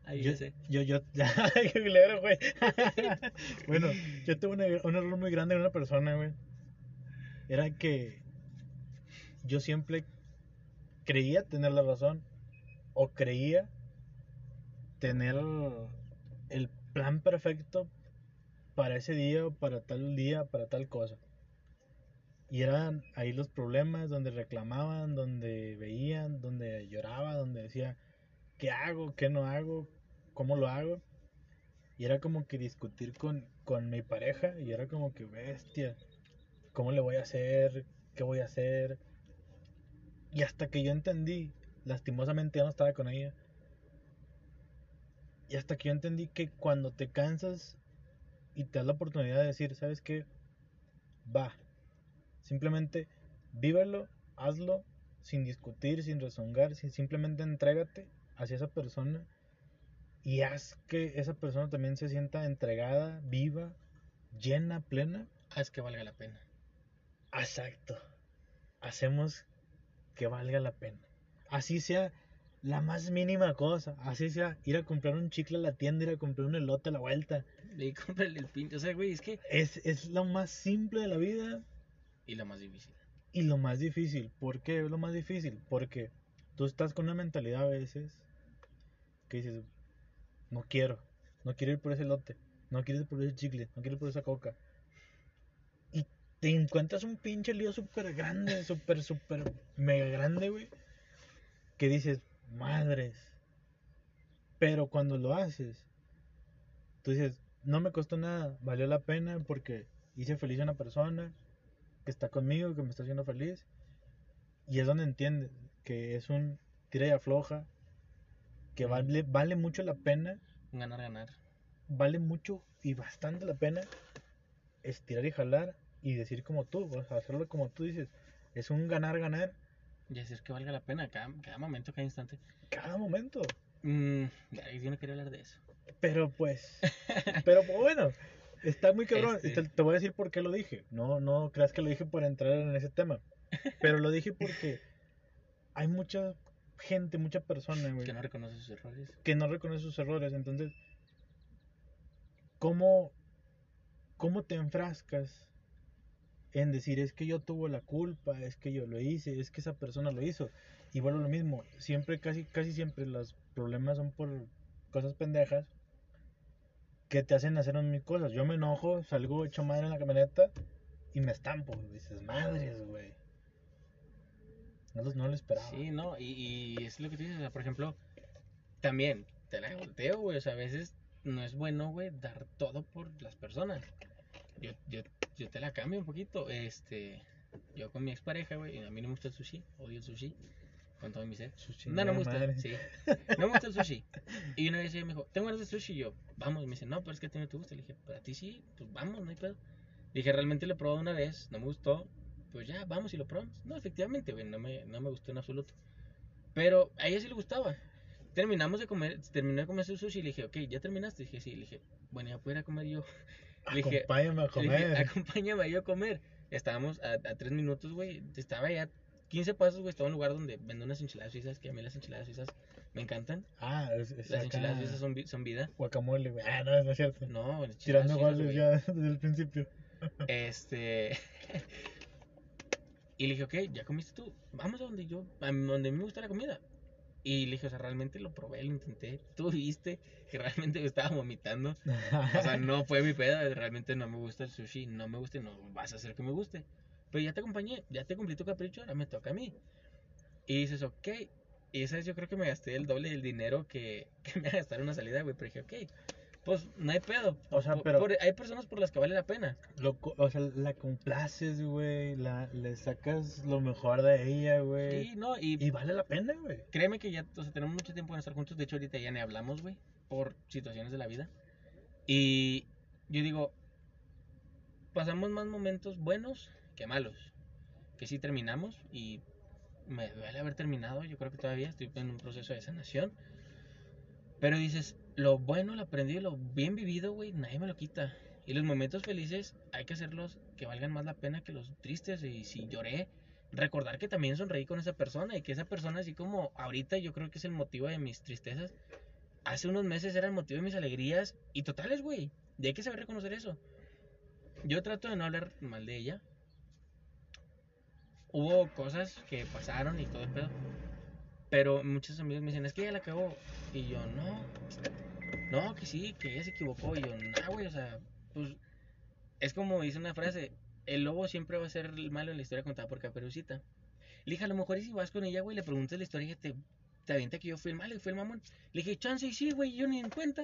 Ahí Yo, sé. yo, yo, güey. bueno, yo tuve un, un error muy grande en una persona, güey. Era que yo siempre creía tener la razón o creía tener el plan perfecto para ese día o para tal día, para tal cosa. Y eran ahí los problemas donde reclamaban, donde veían, donde lloraba, donde decía, ¿qué hago? ¿Qué no hago? ¿Cómo lo hago? Y era como que discutir con, con mi pareja y era como que bestia, ¿cómo le voy a hacer? ¿Qué voy a hacer? Y hasta que yo entendí, lastimosamente ya no estaba con ella, y hasta que yo entendí que cuando te cansas y te das la oportunidad de decir, ¿sabes qué? Va. Simplemente vívelo, hazlo, sin discutir, sin rezongar, sin, simplemente entrégate hacia esa persona y haz que esa persona también se sienta entregada, viva, llena, plena. Haz que valga la pena. Exacto. Hacemos que valga la pena. Así sea la más mínima cosa. Así sea ir a comprar un chicle a la tienda, ir a comprar un elote a la vuelta. Le cómprale el pinche. O sea, güey, es que. Es, es lo más simple de la vida Y lo más difícil. y lo más difícil. ¿Por qué es lo más difícil? Porque tú estás con una mentalidad a veces que dices, no quiero, no quiero ir por ese elote, no quiero ir por ese chicle, no quiero ir por esa coca. Y te encuentras un pinche lío súper grande, súper, súper, mega grande, güey. Que dices, madres. Pero cuando lo haces, tú dices, no me costó nada, valió la pena porque hice feliz a una persona que está conmigo, que me está haciendo feliz. Y es donde entiendes que es un tira y afloja, que vale, vale mucho la pena, ganar, ganar. vale mucho y bastante la pena estirar y jalar y decir como tú, o sea, hacerlo como tú dices. Es un ganar, ganar Y decir que valga la pena cada, cada momento, cada instante. cada momento. Mm, yo no quería hablar de eso. Pero pues, pero pues, bueno, Está muy cabrón. Este- Te, te voy a decir por qué lo dije. No, no creas que lo dije por entrar en ese tema. Pero lo dije porque hay mucha gente, mucha persona, güey, Que no reconoce sus errores. que no reconoce sus errores. Entonces, ¿cómo, cómo te enfrascas en decir es que yo tuve la culpa, es que yo lo hice, es que esa persona lo hizo? Y vuelvo a lo mismo, siempre, casi, casi siempre los problemas son por cosas pendejas que te hacen hacer mil cosas. Yo me enojo, salgo hecho madre en la camioneta y me estampo. Dices, madres, güey. No, lo- no lo esperaba. Sí, no, y, y es lo que tú dices, o sea, por ejemplo, también te la volteo, güey, o sea, a veces no es bueno, güey, dar todo por las personas. Yo, yo, yo te la cambio un poquito, este, yo con mi expareja, güey, a mí no me gusta el sushi, odio el sushi, con todo mi ser. Su No, no me gusta, madre. sí, no me gusta el sushi. Y una vez ella me dijo, tengo ganas de sushi, y yo, vamos, y me dice, no, pero es que a ti no te gusta, le dije, pero a ti sí, pues vamos, no hay pedo. Le dije, realmente lo he probado una vez, no me gustó, pues ya, vamos y lo probamos. No, efectivamente, güey, no me, no me gustó en absoluto. Pero a ella sí le gustaba. Terminamos de comer, terminé de comer su sushi y le dije, ok, ¿ya terminaste? dije, sí, le dije, bueno, ya puedo ir a comer yo. Le dije, Acompáñame a le dije, comer. acompáñame a yo a comer. Estábamos a, a tres minutos, güey, estaba ya 15 pasos, güey, estaba en un lugar donde venden unas enchiladas suizas, que a mí las enchiladas suizas me encantan. Ah, es, es Las acá enchiladas suizas son, vi- son vida. guacamole, güey. Ah, no, no es cierto. No, Tirando goles ya desde el principio. Este. y le dije, ok, ya comiste tú. Vamos a donde yo, a donde me gusta la comida. Y le dije, o sea, realmente lo probé, lo intenté. Tú viste que realmente me estaba vomitando. O sea, no fue mi pedo, realmente no me gusta el sushi, no me gusta y no vas a hacer que me guste. Pero ya te acompañé, ya te cumplí tu capricho, ahora me toca a mí. Y dices, ok. Y esa vez yo creo que me gasté el doble del dinero que, que me iba a gastar en una salida, güey. Pero dije, ok, pues no hay pedo. O sea, pero- por- hay personas por las que vale la pena. Lo o sea, la complaces, güey. La, le sacas lo mejor de ella, güey. Sí, no, y Y vale la pena, güey. créeme que ya, o sea, tenemos mucho tiempo de estar juntos. De hecho, ahorita ya ni hablamos, güey, por situaciones de la vida. Y yo digo, pasamos más momentos buenos que malos. Que sí terminamos y me duele haber terminado. Yo creo que todavía estoy en un proceso de sanación. Pero dices, lo bueno, lo aprendido, lo bien vivido, güey, nadie me lo quita. Y los momentos felices hay que hacerlos que valgan más la pena que los tristes. Y si lloré, recordar que también sonreí con esa persona y que esa persona, así como ahorita yo creo que es el motivo de mis tristezas, hace unos meses era el motivo de mis alegrías y totales, güey. Y hay que saber reconocer eso. Yo trato de no hablar mal de ella. Hubo cosas que pasaron y todo el pedo. Pero muchos amigos me dicen, es que ella la cagó. Y yo, no. No, que sí, que ella se equivocó. Y yo, no, güey, o sea, pues. Es como dice una frase: el lobo siempre va a ser el malo en la historia contada por Caperucita. Le dije, a lo mejor y si vas con ella, güey, le preguntas la historia y te, te avienta que yo fui el malo y fui el mamón. Le dije, chance y sí, güey, yo ni en cuenta.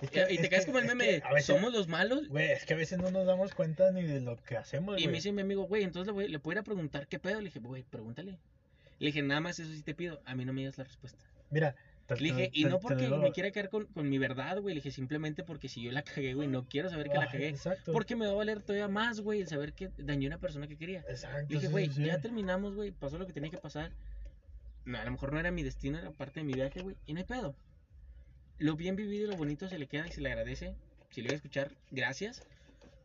Es Y, y te que- como el meme que de, veces- somos los malos. Güey, es que a veces no nos damos cuenta ni de lo que hacemos, Y güey. me dice mi amigo, güey, entonces le, voy- le puedo ir a preguntar qué pedo. Le dije, güey, pregúntale. Le dije, nada más eso sí te pido, a mí no me digas la respuesta. Mira, te- Le dije, y no porque me quiera quedar con, con mi verdad, güey. Le dije, simplemente porque si yo la cagué, güey, no quiero saber que la cagué. Exacto. Porque me va a valer todavía más, güey, el saber que dañé a una persona que quería. Exacto. Le dije, güey, sí, ya terminamos, güey, pasó lo que tenía que pasar. No, a lo mejor no era mi destino, era parte de mi viaje, güey, y no hay pedo. Lo bien vivido y lo bonito se le queda y se le agradece. Si le voy a escuchar, gracias.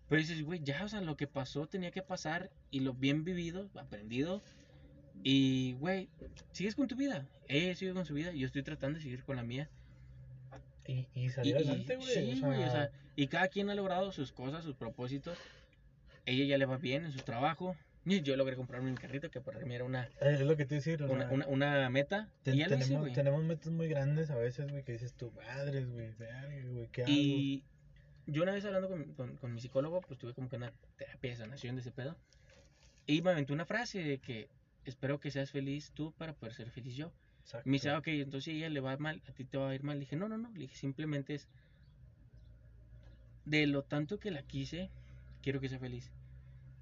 Pero dices, güey, ya, o sea, lo que pasó tenía que pasar y lo bien vivido, aprendido. Y, güey, sigues con tu vida. Ella sigue con su vida yo estoy tratando de seguir con la mía. Y, y salir adelante, güey. sí, güey, o sea, y cada quien ha logrado sus cosas, sus propósitos. Ella ya le va bien en su trabajo. Yo logré comprarme mi carrito, que para mí era una, eh, es lo que te decir, o una, sea, una, una meta. te- y ya lo hice, tenemos, tenemos metas muy grandes a veces, güey, que dices tú, madres, güey, güey, ¿qué hago? Y yo una vez hablando con, con, con mi psicólogo, pues tuve como que una terapia de sanación de ese pedo. Y me aventó una frase de que espero que seas feliz tú para poder ser feliz yo. Exacto. Me dice, ah, ok, entonces si ella le va mal, a ti te va a ir mal. Le dije, no, no, no. Le dije, simplemente es de lo tanto que la quise, quiero que sea feliz.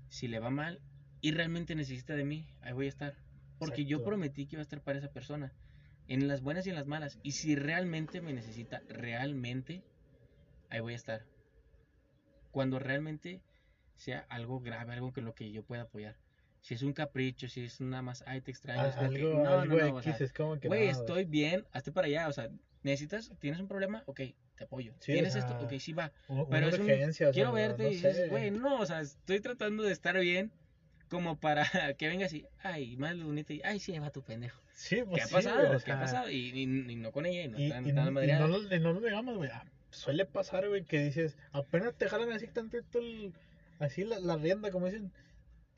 Si le va mal y realmente necesita de mí, ahí voy a estar. Porque yo prometí que iba a estar para esa persona. En las buenas y en las malas. Y si realmente me necesita, realmente, ahí voy a estar. Cuando realmente sea algo grave, algo que lo que yo pueda apoyar. Si es un capricho, si es nada más, ay, te extraño. Ah, como que, algo, algo o X, sea, es como que Güey, no, estoy bien, hazte para allá. O sea, necesitas, tienes un problema, ok, te apoyo. Sí, o ¿Tienes sea, esto? Ok, sí va. Pero una es un, o sea, quiero no- verte no y dices, güey, no, o sea, estoy tratando de estar bien como para que vengas y, ay, más bonita y, ay, sí, va tu pendejo. Sí, pues ¿Qué ha pasado? o ¿Qué ha pasado? Y, y- y no con ella, y no Y, y- tan y no, lo- no lo digamos, güey. ah, Suele pasar, güey, que dices, apenas te jalan así tantito el, así la, la rienda, como dicen.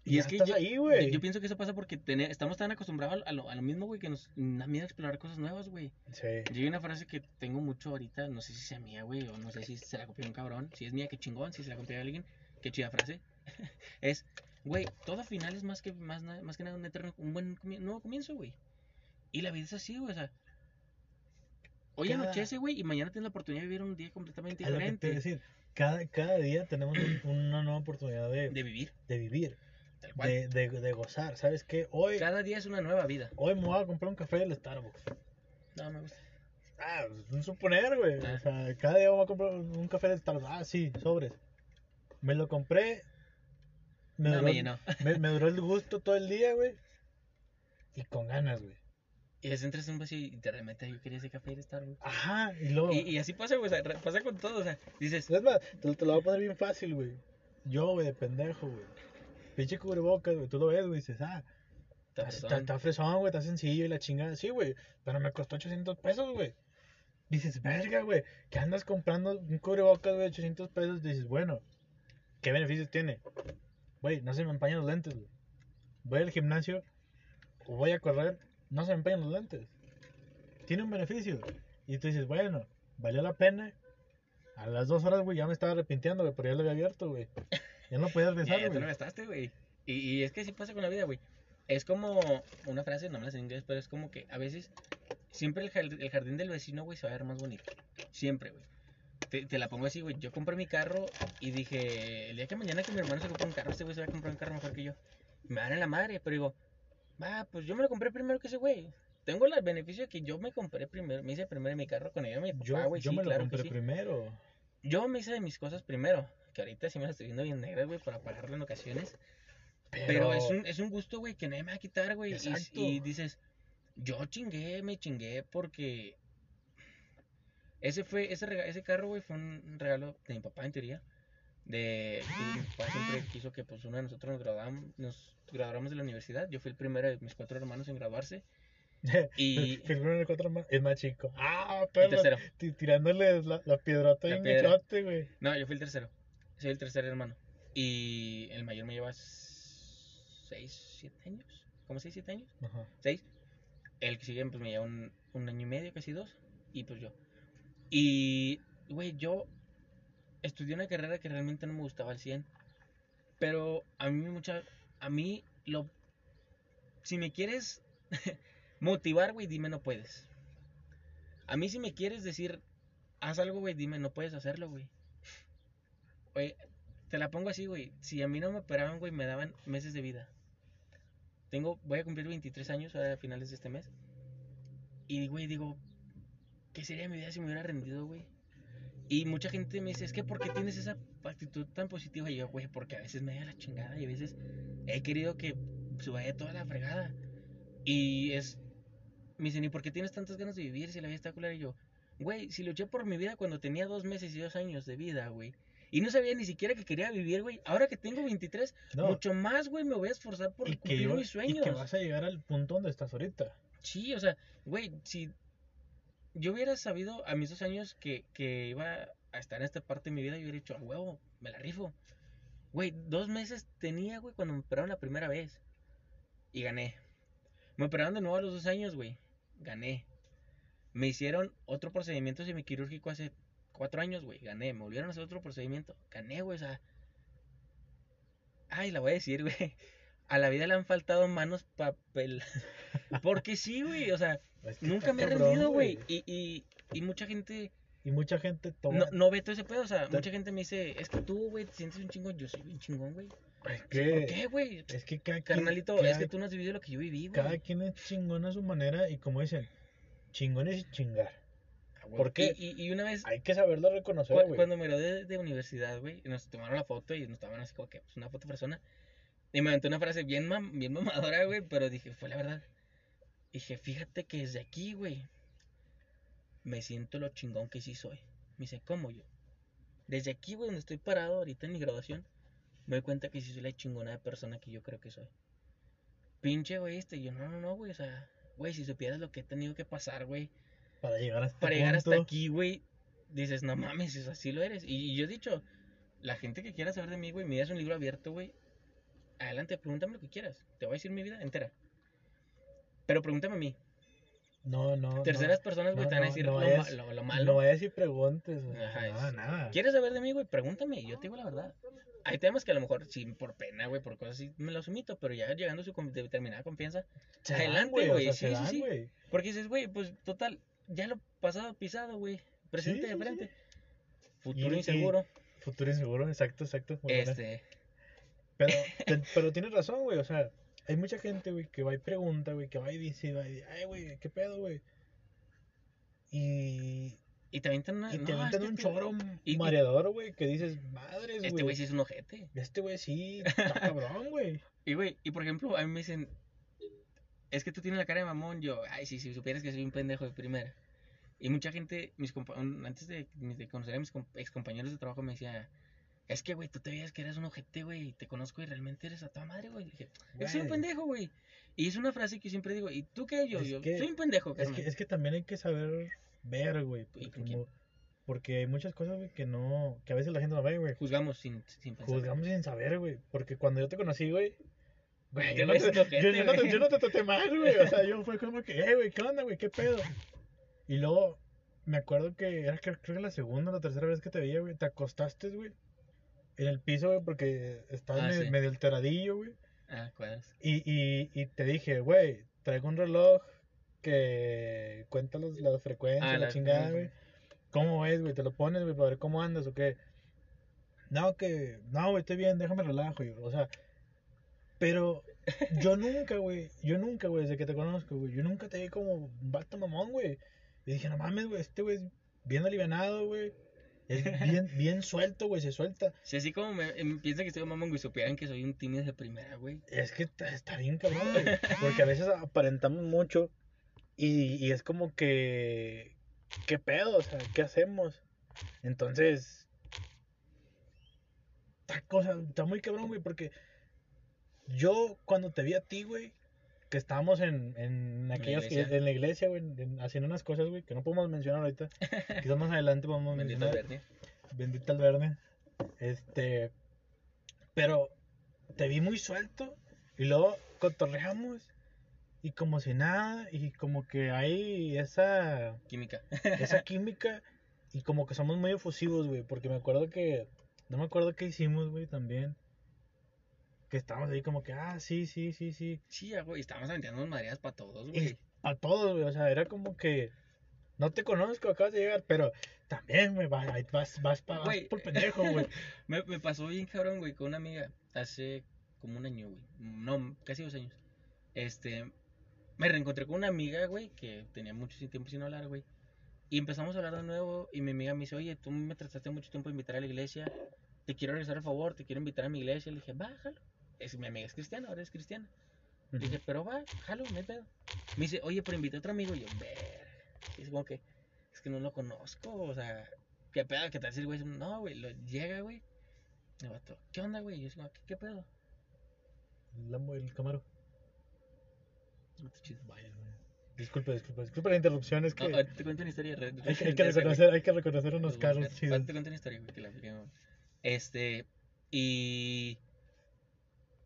Y es que estás yo, ahí, güey. yo, yo pienso que eso pasa porque tene- estamos tan acostumbrados a lo, a lo mismo, güey, que nos da miedo explorar cosas nuevas, güey. Sí. Yo hay una frase que tengo mucho ahorita, no sé si sea mía, güey, o no sé si se la copió un cabrón. Si es mía, qué chingón. Si se la copió a alguien, qué chida frase. es, güey, todo final es más que, más, más que nada un, eterno, un buen comie- nuevo comienzo, güey. Y la vida es así, güey, o sea. Hoy Cada- anochece, güey, y mañana tienes la oportunidad de vivir un día completamente Es lo que te diferente. a decir. Cada, cada día tenemos un- una nueva oportunidad de, De vivir, de vivir, tal cual. de, de, de gozar. ¿Sabes qué? Hoy, Cada día es una nueva vida. hoy me voy a comprar un café del Starbucks. No, me gusta. Ah, es un suponer, güey. Ah. O sea, cada día voy a comprar un café del Starbucks. Ah, sí, sobres. Me lo compré. Me, No, duró, me llenó. me, me duró el gusto todo el día, güey. Y con ganas, güey. Y les entras en un vacío y te remete, yo quería ese café de Starbucks. Ajá, y luego. Y, y así pasa, güey, o sea, pasa con todo, o sea, dices, Es más, te, te lo voy a poner bien fácil, güey. Yo, güey, de pendejo, güey. Pinche cubrebocas, güey. Tú lo ves, güey, dices, ah, "Ta- está, está fresón, güey, está sencillo y la chingada. Sí, güey, pero me costó 800 pesos, güey. Dices, verga, güey, que andas comprando un cubrebocas, güey, 800 pesos. Dices, bueno, ¿qué beneficios tiene? Güey, no se me empañan los lentes, güey. Voy al gimnasio o voy a correr, no se me empañan los lentes. Tiene un beneficio. Y tú dices, bueno, valió la pena. A las dos horas, güey, ya me estaba arrepintiendo, güey, pero ya lo había abierto, güey. Ya no podía Ya, regresar, ya te lo güey. gastaste, güey. Y, y es que sí pasa con la vida, güey. Es como una frase, no me la sé en inglés, pero es como que a veces siempre el, el jardín del vecino, güey, se va a ver más bonito. Siempre, güey. Te, te la pongo así, güey. Yo compré mi carro y dije, el día que mañana que mi hermano se compre un carro, este güey se va a comprar un carro mejor que yo. Me van en la madre, pero digo, va, pues yo me lo compré primero que ese güey. Tengo el beneficio de que yo me compré primero, me hice primero mi carro con ella, mi papá, Yo, güey, yo sí, me lo claro que compré sí. primero. Yo me hice de mis cosas primero, que ahorita sí me las estoy viendo bien negras, güey, para pagarlo en ocasiones. Pero, Pero, es, un, es un gusto, güey, que nadie me va a quitar, güey. Y, Exacto. y dices, yo chingué, me chingué porque ese fue, ese, rega- ese carro, güey, fue un regalo de mi papá, en teoría. De mi papá siempre quiso que pues uno de nosotros nos graduáramos, nos graduáramos de la universidad. Yo fui el primero de mis cuatro hermanos en graduarse. Y Primero el cuatro más- es más chico. Ah, el pero tirándole la, la piedrota La piedra. gachote, güey. No, yo fui el tercero. Soy el tercer hermano. Y el mayor me lleva seis, siete años. ¿Cómo seis, siete años? Ajá. seis. El que sigue, pues me lleva un, un año y medio, casi dos. Y pues yo. Y, güey, yo estudié una carrera que realmente no me gustaba al 100. Pero a mí mucha. A mí lo. Si me quieres motivar, güey, dime no puedes. A mí si me quieres decir, haz algo, güey, dime no puedes hacerlo, güey. Güey, te la pongo así, güey. Si a mí no me operaban, güey, me daban meses de vida. Tengo, voy a cumplir 23 años a finales de este mes. Y, güey, digo, ¿qué sería mi vida si me hubiera rendido, güey? Y mucha gente me dice, es que ¿por qué tienes esa actitud tan positiva? Y yo, güey, porque a veces me da la chingada y a veces he querido que se vaya toda la fregada. Y es, me dicen, ¿y por qué tienes tantas ganas de vivir si la vida está culera? Y yo, güey, si luché por mi vida cuando tenía dos meses y dos años de vida, güey. Y no sabía ni siquiera que quería vivir, güey. Ahora que tengo 23, No, mucho más, güey, me voy a esforzar por y que, cumplir iba- mis y sueños. que vas a llegar al punto donde estás ahorita. Sí, o sea, güey, si yo hubiera sabido a mis dos años que, que iba a estar en esta parte de mi vida, yo hubiera dicho, a huevo, me la rifo. Güey, dos meses tenía, güey, cuando me operaron la primera vez. Y gané. Me operaron de nuevo a los dos años, güey. Gané. Me hicieron otro procedimiento semiquirúrgico hace cuatro años, güey. Gané. Me volvieron a hacer otro procedimiento. Gané, güey. O sea. Ay, la voy a decir, güey. A la vida le han faltado manos papel. Porque sí, güey. O sea, Es que nunca me he rendido, güey. Y, y, y mucha gente Y mucha gente toma. no, no ve todo ese pedo. O sea, Te- mucha gente me dice, es que tú, güey, te sientes un chingón. Yo soy bien chingón, güey. Es ¿Por que, qué, güey? es que cada Carnalito, cada- es que tú no has vivido lo que yo viví, güey. cada quien es chingón a su manera y como dicen, chingones y chingar. Ah, güey. ¿por qué? Y, y, una vez, Hay que saberlo reconocer, cu- güey. cuando me gradué de, de universidad, güey, nos tomaron la foto y nos tomaron así como que, pues, una foto persona. Y me aventó una frase bien, mam- bien mamadora, güey, pero dije, fue la verdad. Dije, fíjate que desde aquí, güey, me siento lo chingón que sí soy. Me dice, ¿cómo yo? Desde aquí, güey, donde estoy parado ahorita en mi graduación, me doy cuenta que sí soy la chingona de persona que yo creo que soy. Pinche, güey, este. Y yo, no, no, no, güey, o sea, güey, si supieras lo que he tenido que pasar, güey, Para llegar hasta para llegar hasta aquí, güey, dices, no mames, es así lo eres. Y, y yo he dicho, la gente que quiera saber de mí, güey, mi vida es un libro abierto, güey. Adelante, pregúntame lo que quieras. Te voy a decir mi vida entera. Pero pregúntame a mí. No, no. Terceras personas, güey, no, te van a no, decir no lo, vayas- ma- lo- lo no, malo. No vayas y preguntes. güey. Ajá, nada, es- nada. ¿Quieres saber de mí, güey? Pregúntame y yo te digo la verdad. Hay temas que a lo mejor, sí, por pena, güey, por cosas así, me los omito, pero ya llegando a su determinada confianza. Se adelante, güey, o sea, sí, sí, sí. Porque dices, güey, pues total, ya lo pasado pisado, güey. Presente Sí, de sí, frente. Futuro Y- y- inseguro. Futuro inseguro, exacto, exacto. muy. Este, Pero, te- pero tienes razón, güey. O sea, hay mucha gente, güey, que va y pregunta, güey, que va y dice, va y dice, ay, güey, ¿qué pedo, güey? Y, y te avientan una. y te no, un este- choro y- y- mareador, güey, que dices, madres, güey. Este güey sí es un ojete. Este güey sí, está cabrón, güey. Y, güey, y por ejemplo, a mí me dicen, es que tú tienes la cara de mamón. Yo, ay, sí, si supieras que soy un pendejo de primera. Y mucha gente, mis antes de, de conocer a mis com- excompañeros de trabajo, me decía, es que, güey, tú te veías que eres un ojete, güey, y te conozco y realmente eres a toda madre, güey. Dije, soy un pendejo, güey. Y es una frase que siempre digo, ¿y tú qué? Yo, Es yo que- soy un pendejo, Es que, es que también hay que saber ver, güey. ¿Y Porque, hay muchas cosas, güey, que no, que a veces la gente no ve, güey. Juzgamos sin, sin pensar. Juzgamos sin saber, güey. Porque cuando yo te conocí, güey. Yo, no yo no te traté mal, güey. O sea, yo fue como que, eh, güey, ¿qué onda, güey? ¿Qué pedo? Y luego, me acuerdo que era creo, creo que la segunda o la tercera vez que te veía, güey. Te acostaste, güey. En el piso, güey, porque estabas Ah, medio, sí. medio alteradillo, güey. Ah, cuadras. Y, y, y te dije, güey, traigo un reloj que cuenta los, las frecuencias, Ah, la la- chingada, güey. ¿Cómo ves, güey? Te lo pones, güey, para ver cómo andas o qué. No, que, no, güey, estoy bien, déjame relajo, yo. O sea, pero yo nunca, güey, yo nunca, güey, desde que te conozco, güey, yo nunca te vi como vato mamón, güey. Y dije, no mames, güey, este güey es bien alivianado, güey. Es bien, bien suelto, güey, se suelta. Si así como me, em, piensan que estoy mamón, güey, supieran que soy un tímido de primera, güey. Es que está, está bien cabrón, güey. Porque a veces aparentamos mucho y, y es como que. ¿Qué pedo? O sea, ¿qué hacemos? Entonces. Está, cosa, está muy cabrón, güey, porque yo cuando te vi a ti, güey, que estábamos en, en, iglesia. en la iglesia, güey, en- haciendo unas cosas, güey, que no podemos mencionar ahorita. Quizás más adelante podemos Bendito mencionar. verde. Bendita el verde. Este. Pero te vi muy suelto. Y luego cotorreamos. Y como si nada. Y como que hay esa. Química. Esa química. Y como que somos muy efusivos, güey. Porque me acuerdo que. No me acuerdo qué hicimos, güey, también. Que estábamos ahí como que, ah, sí, sí, sí, sí. Sí, güey, estamos aventando mareas para todos, güey. a todos, güey. O sea, era como que. No te conozco, acabas de llegar, pero también, güey, vas, vas, vas, pa- vas por pendejo, güey. Me, me pasó bien cabrón, güey, con una amiga hace como un año, güey. No, casi dos años. Este, me reencontré con una amiga, güey, que tenía mucho tiempo sin hablar, güey. Y empezamos a hablar de nuevo y mi amiga me dice, oye, tú me trataste mucho tiempo de invitar a la iglesia. Te quiero regresar el favor, te quiero invitar a mi iglesia. Le dije, va, jalo. Es, mi amiga es cristiana, ahora es cristiana. Le dije, pero va, jalo, no hay pedo. Me dice, oye, pero invité a otro amigo. Y yo, ver. Es como que, es que no lo conozco, o sea, ¿qué pedo? ¿Qué tal si el güey? No, güey, lo llega, güey. El vato, ¿qué onda, güey? Y yo digo, ¿qué, qué pedo? El Lambo, el Camaro. No te chido. Vaya, güey. Disculpe, disculpe, disculpe la interrupción, es que No, te cuento una historia. hay, que- hay que reconocer, hay que reconocer unos carros chidos. Te cuento una historia, güey, que la que- Este, y...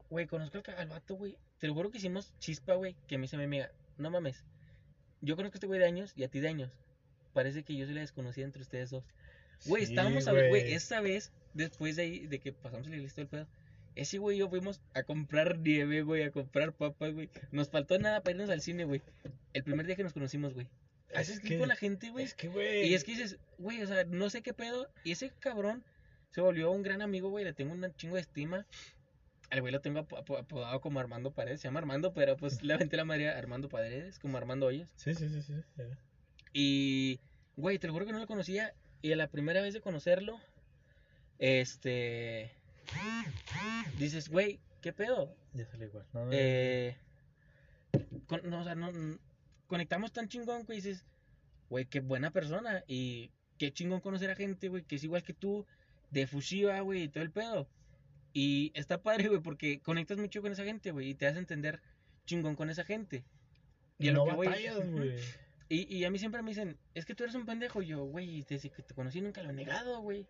Güey, conozco al, al vato, güey. Te lo juro que hicimos chispa, güey, que me dice mi amiga, no mames, yo conozco a este güey de años y a ti de años. Parece que yo soy la desconocida entre ustedes dos. Güey, Sí, estábamos a ver, güey, esa vez, después de ahí, de que pasamos el listo del pedo, ese güey y yo fuimos a comprar nieve, güey, a comprar papas, güey. Nos faltó nada para irnos al cine, güey. El primer día que nos conocimos, güey. Haces Es que- con la gente, güey. Es que, güey. Y es que dices, güey, o sea, no sé qué pedo. Y ese cabrón se volvió un gran amigo, güey. Le tengo un chingo de estima. Al güey lo tengo apo- apo- apodado como Armando Paredes. Se llama Armando, pero pues le aventé la madre a Armando Paredes, como Armando Hoyos. Sí, sí, sí, sí. Y, güey, te lo juro que no lo conocía. Y a la primera vez de conocerlo, este. Dices, güey, ¿qué pedo? Ya sale igual. No, no, Eh, con- no, o sea, no, conectamos tan chingón que dices, güey, qué buena persona. Y qué chingón conocer a gente, güey, que es igual que tú, de fusiva, güey, y todo el pedo. Y está padre, güey, porque conectas mucho con esa gente, güey, y te hace entender chingón con esa gente. Y a lo que voy- batallas, güey. Y, y a mí siempre me dicen, es que tú eres un pendejo. Y yo, güey, desde que te conocí nunca lo he negado, güey.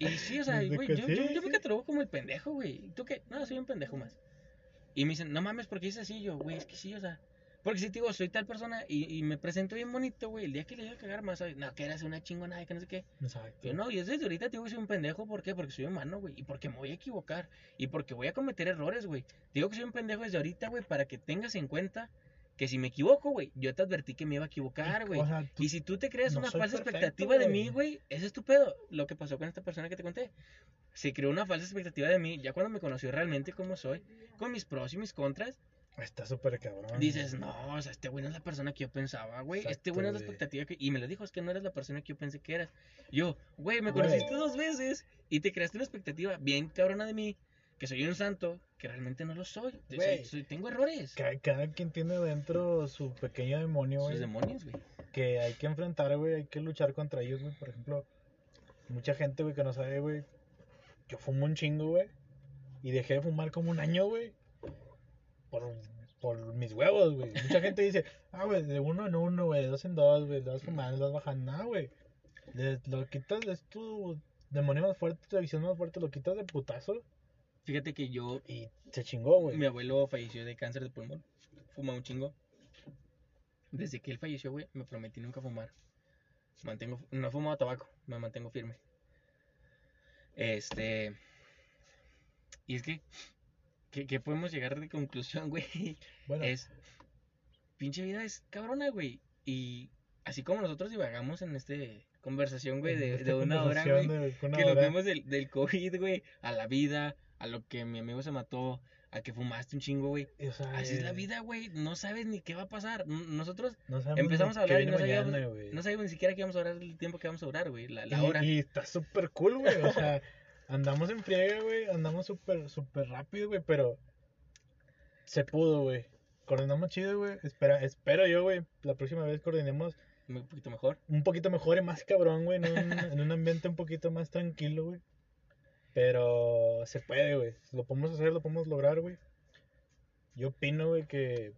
Y sí, o sea, güey, que yo, sí, yo, yo me catalogo como el pendejo, güey. ¿Y ¿Tú qué? No, soy un pendejo más. Y me dicen, no mames, porque dices así? Y yo, güey, es que sí, o sea. Porque si te digo, soy tal persona y, y me presento bien bonito, güey. El día que le llegue a cagar más, ¿sabes? no, que eras una chingona, que no sé qué. Exacto. Yo no, y desde ahorita te digo que soy un pendejo, ¿por qué? Porque soy humano, güey. Y porque me voy a equivocar. Y porque voy a cometer errores, güey. Digo que soy un pendejo desde ahorita, güey, para que tengas en cuenta que si me equivoco, güey, yo te advertí que me iba a equivocar, güey. O sea, tú- Y si tú te creas no una falsa perfecto, expectativa de mí, güey, ese es tu pedo. Lo que pasó con esta persona que te conté. Se creó una falsa expectativa de mí. Ya cuando me conoció realmente como soy, con mis pros y mis contras, Está súper cabrón. dices, no, o sea, este güey no es la persona que yo pensaba, güey. Este güey no es la expectativa que... Y me lo dijo, es que no eres la persona que yo pensé que eras. Yo, güey, me Güey. conociste dos veces y te creaste una expectativa bien cabrona de mí, que soy un santo, que realmente no lo soy. Güey. soy- tengo errores. Cada, cada quien tiene dentro su pequeño demonio, Sus güey. demonios, güey. Que hay que enfrentar, güey. Hay que luchar contra ellos, güey. Por ejemplo, mucha gente, güey, que no sabe, güey. Yo fumo un chingo, güey. Y dejé de fumar como un año, güey. Por, por mis huevos, güey. Mucha gente dice, ah, güey, de uno en uno, güey. De dos en dos, güey. Vas fumando, vas bajando. Nada, güey. Lo quitas, es tu demonio más fuerte, tu visión más fuerte. Lo quitas de putazo. Fíjate que yo Y se chingó, güey. Mi abuelo falleció de cáncer de pulmón. Fuma un chingo. Desde que él falleció, güey, me prometí nunca fumar. Mantengo, no he fumado tabaco, me mantengo firme. Este. Y es que, que, que podemos llegar de conclusión, güey. Bueno, Es. Pinche vida es cabrona, güey. Y así como nosotros divagamos en este conversación, güey, de, de una hora, güey. de una Que nos hora. vemos del, del COVID, güey, a la vida, a lo que mi amigo se mató, a que fumaste un chingo, güey. O sea, Así es la eh, vida, güey. No sabes ni qué va a pasar. Nosotros No empezamos a hablar y no sabíamos, mañana, no sabíamos ni siquiera qué vamos a durar el tiempo que vamos a durar, güey. La, la y, hora. y está súper cool, güey. O sea, andamos en friega, güey. Andamos súper, súper rápido, güey. Pero se pudo, güey. Coordinamos chido, güey. Espera, espero yo, güey. La próxima vez coordinemos Un poquito mejor. un poquito mejor y más cabrón, güey. En un, en un ambiente un poquito más tranquilo, güey. Pero se puede, güey. Lo podemos hacer, lo podemos lograr, güey. Yo opino, güey, que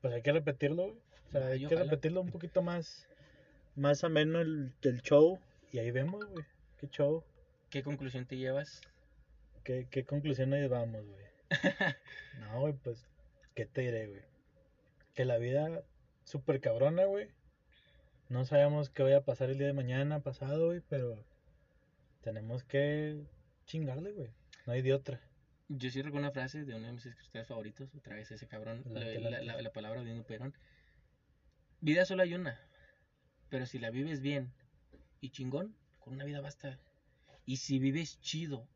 pues hay que repetirlo, güey. O sea, hay que ojalá. repetirlo un poquito más, más ameno el, el show. Y ahí vemos, güey. Qué show. ¿Qué conclusión te llevas? ¿Qué, qué conclusiones vamos, güey? No, güey, pues, ¿qué te diré, güey? Que la vida súper cabrona, güey. No sabemos qué vaya a pasar el día de mañana, pasado, güey, pero tenemos que chingarle, güey. No hay de otra. Yo sí recuerdo una frase de uno de mis escritores favoritos, otra vez ese cabrón, la, Adelante, la- adelante. la- la palabra de Perón. Vida solo hay una, pero si la vives bien y chingón, con una vida basta. Y si vives chido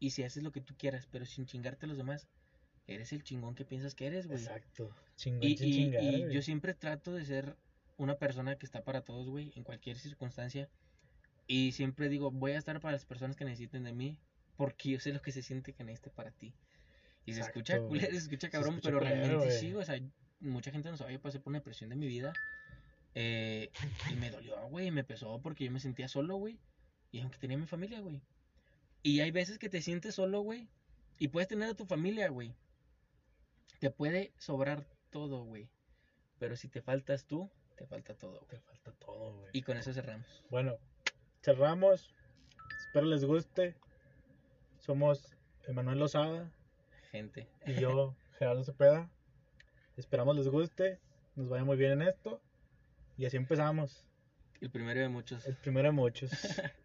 y si haces lo que tú quieras, pero sin chingarte a los demás, eres el chingón que piensas que eres, güey. Exacto. Chingón, Y, sin y- chingar, y güey. yo siempre trato de ser una persona que está para todos, güey, en cualquier circunstancia. Y siempre digo, voy a estar para las personas que necesiten de mí, porque yo sé lo que se siente que necesite para ti. Y se Exacto, escucha güey. culero, se escucha Se cabrón, escucha pero culero, realmente güey. sí, o sea, mucha gente no sabía, pasé por una depresión de mi vida. eh, y me dolió, güey, me pesó porque yo me sentía solo, güey. Y aunque tenía mi familia, güey. Y hay veces que te sientes solo, güey. Y puedes tener a tu familia, güey. Te puede sobrar todo, güey. Pero si te faltas tú, te falta todo, güey. Te falta todo, güey. Y con eso cerramos. Bueno, cerramos. Espero les guste. Somos Emanuel Lozada Gente. y yo, Gerardo Cepeda. Esperamos les guste. Nos vaya muy bien en esto. Y así empezamos. El primero de muchos. El primero de muchos.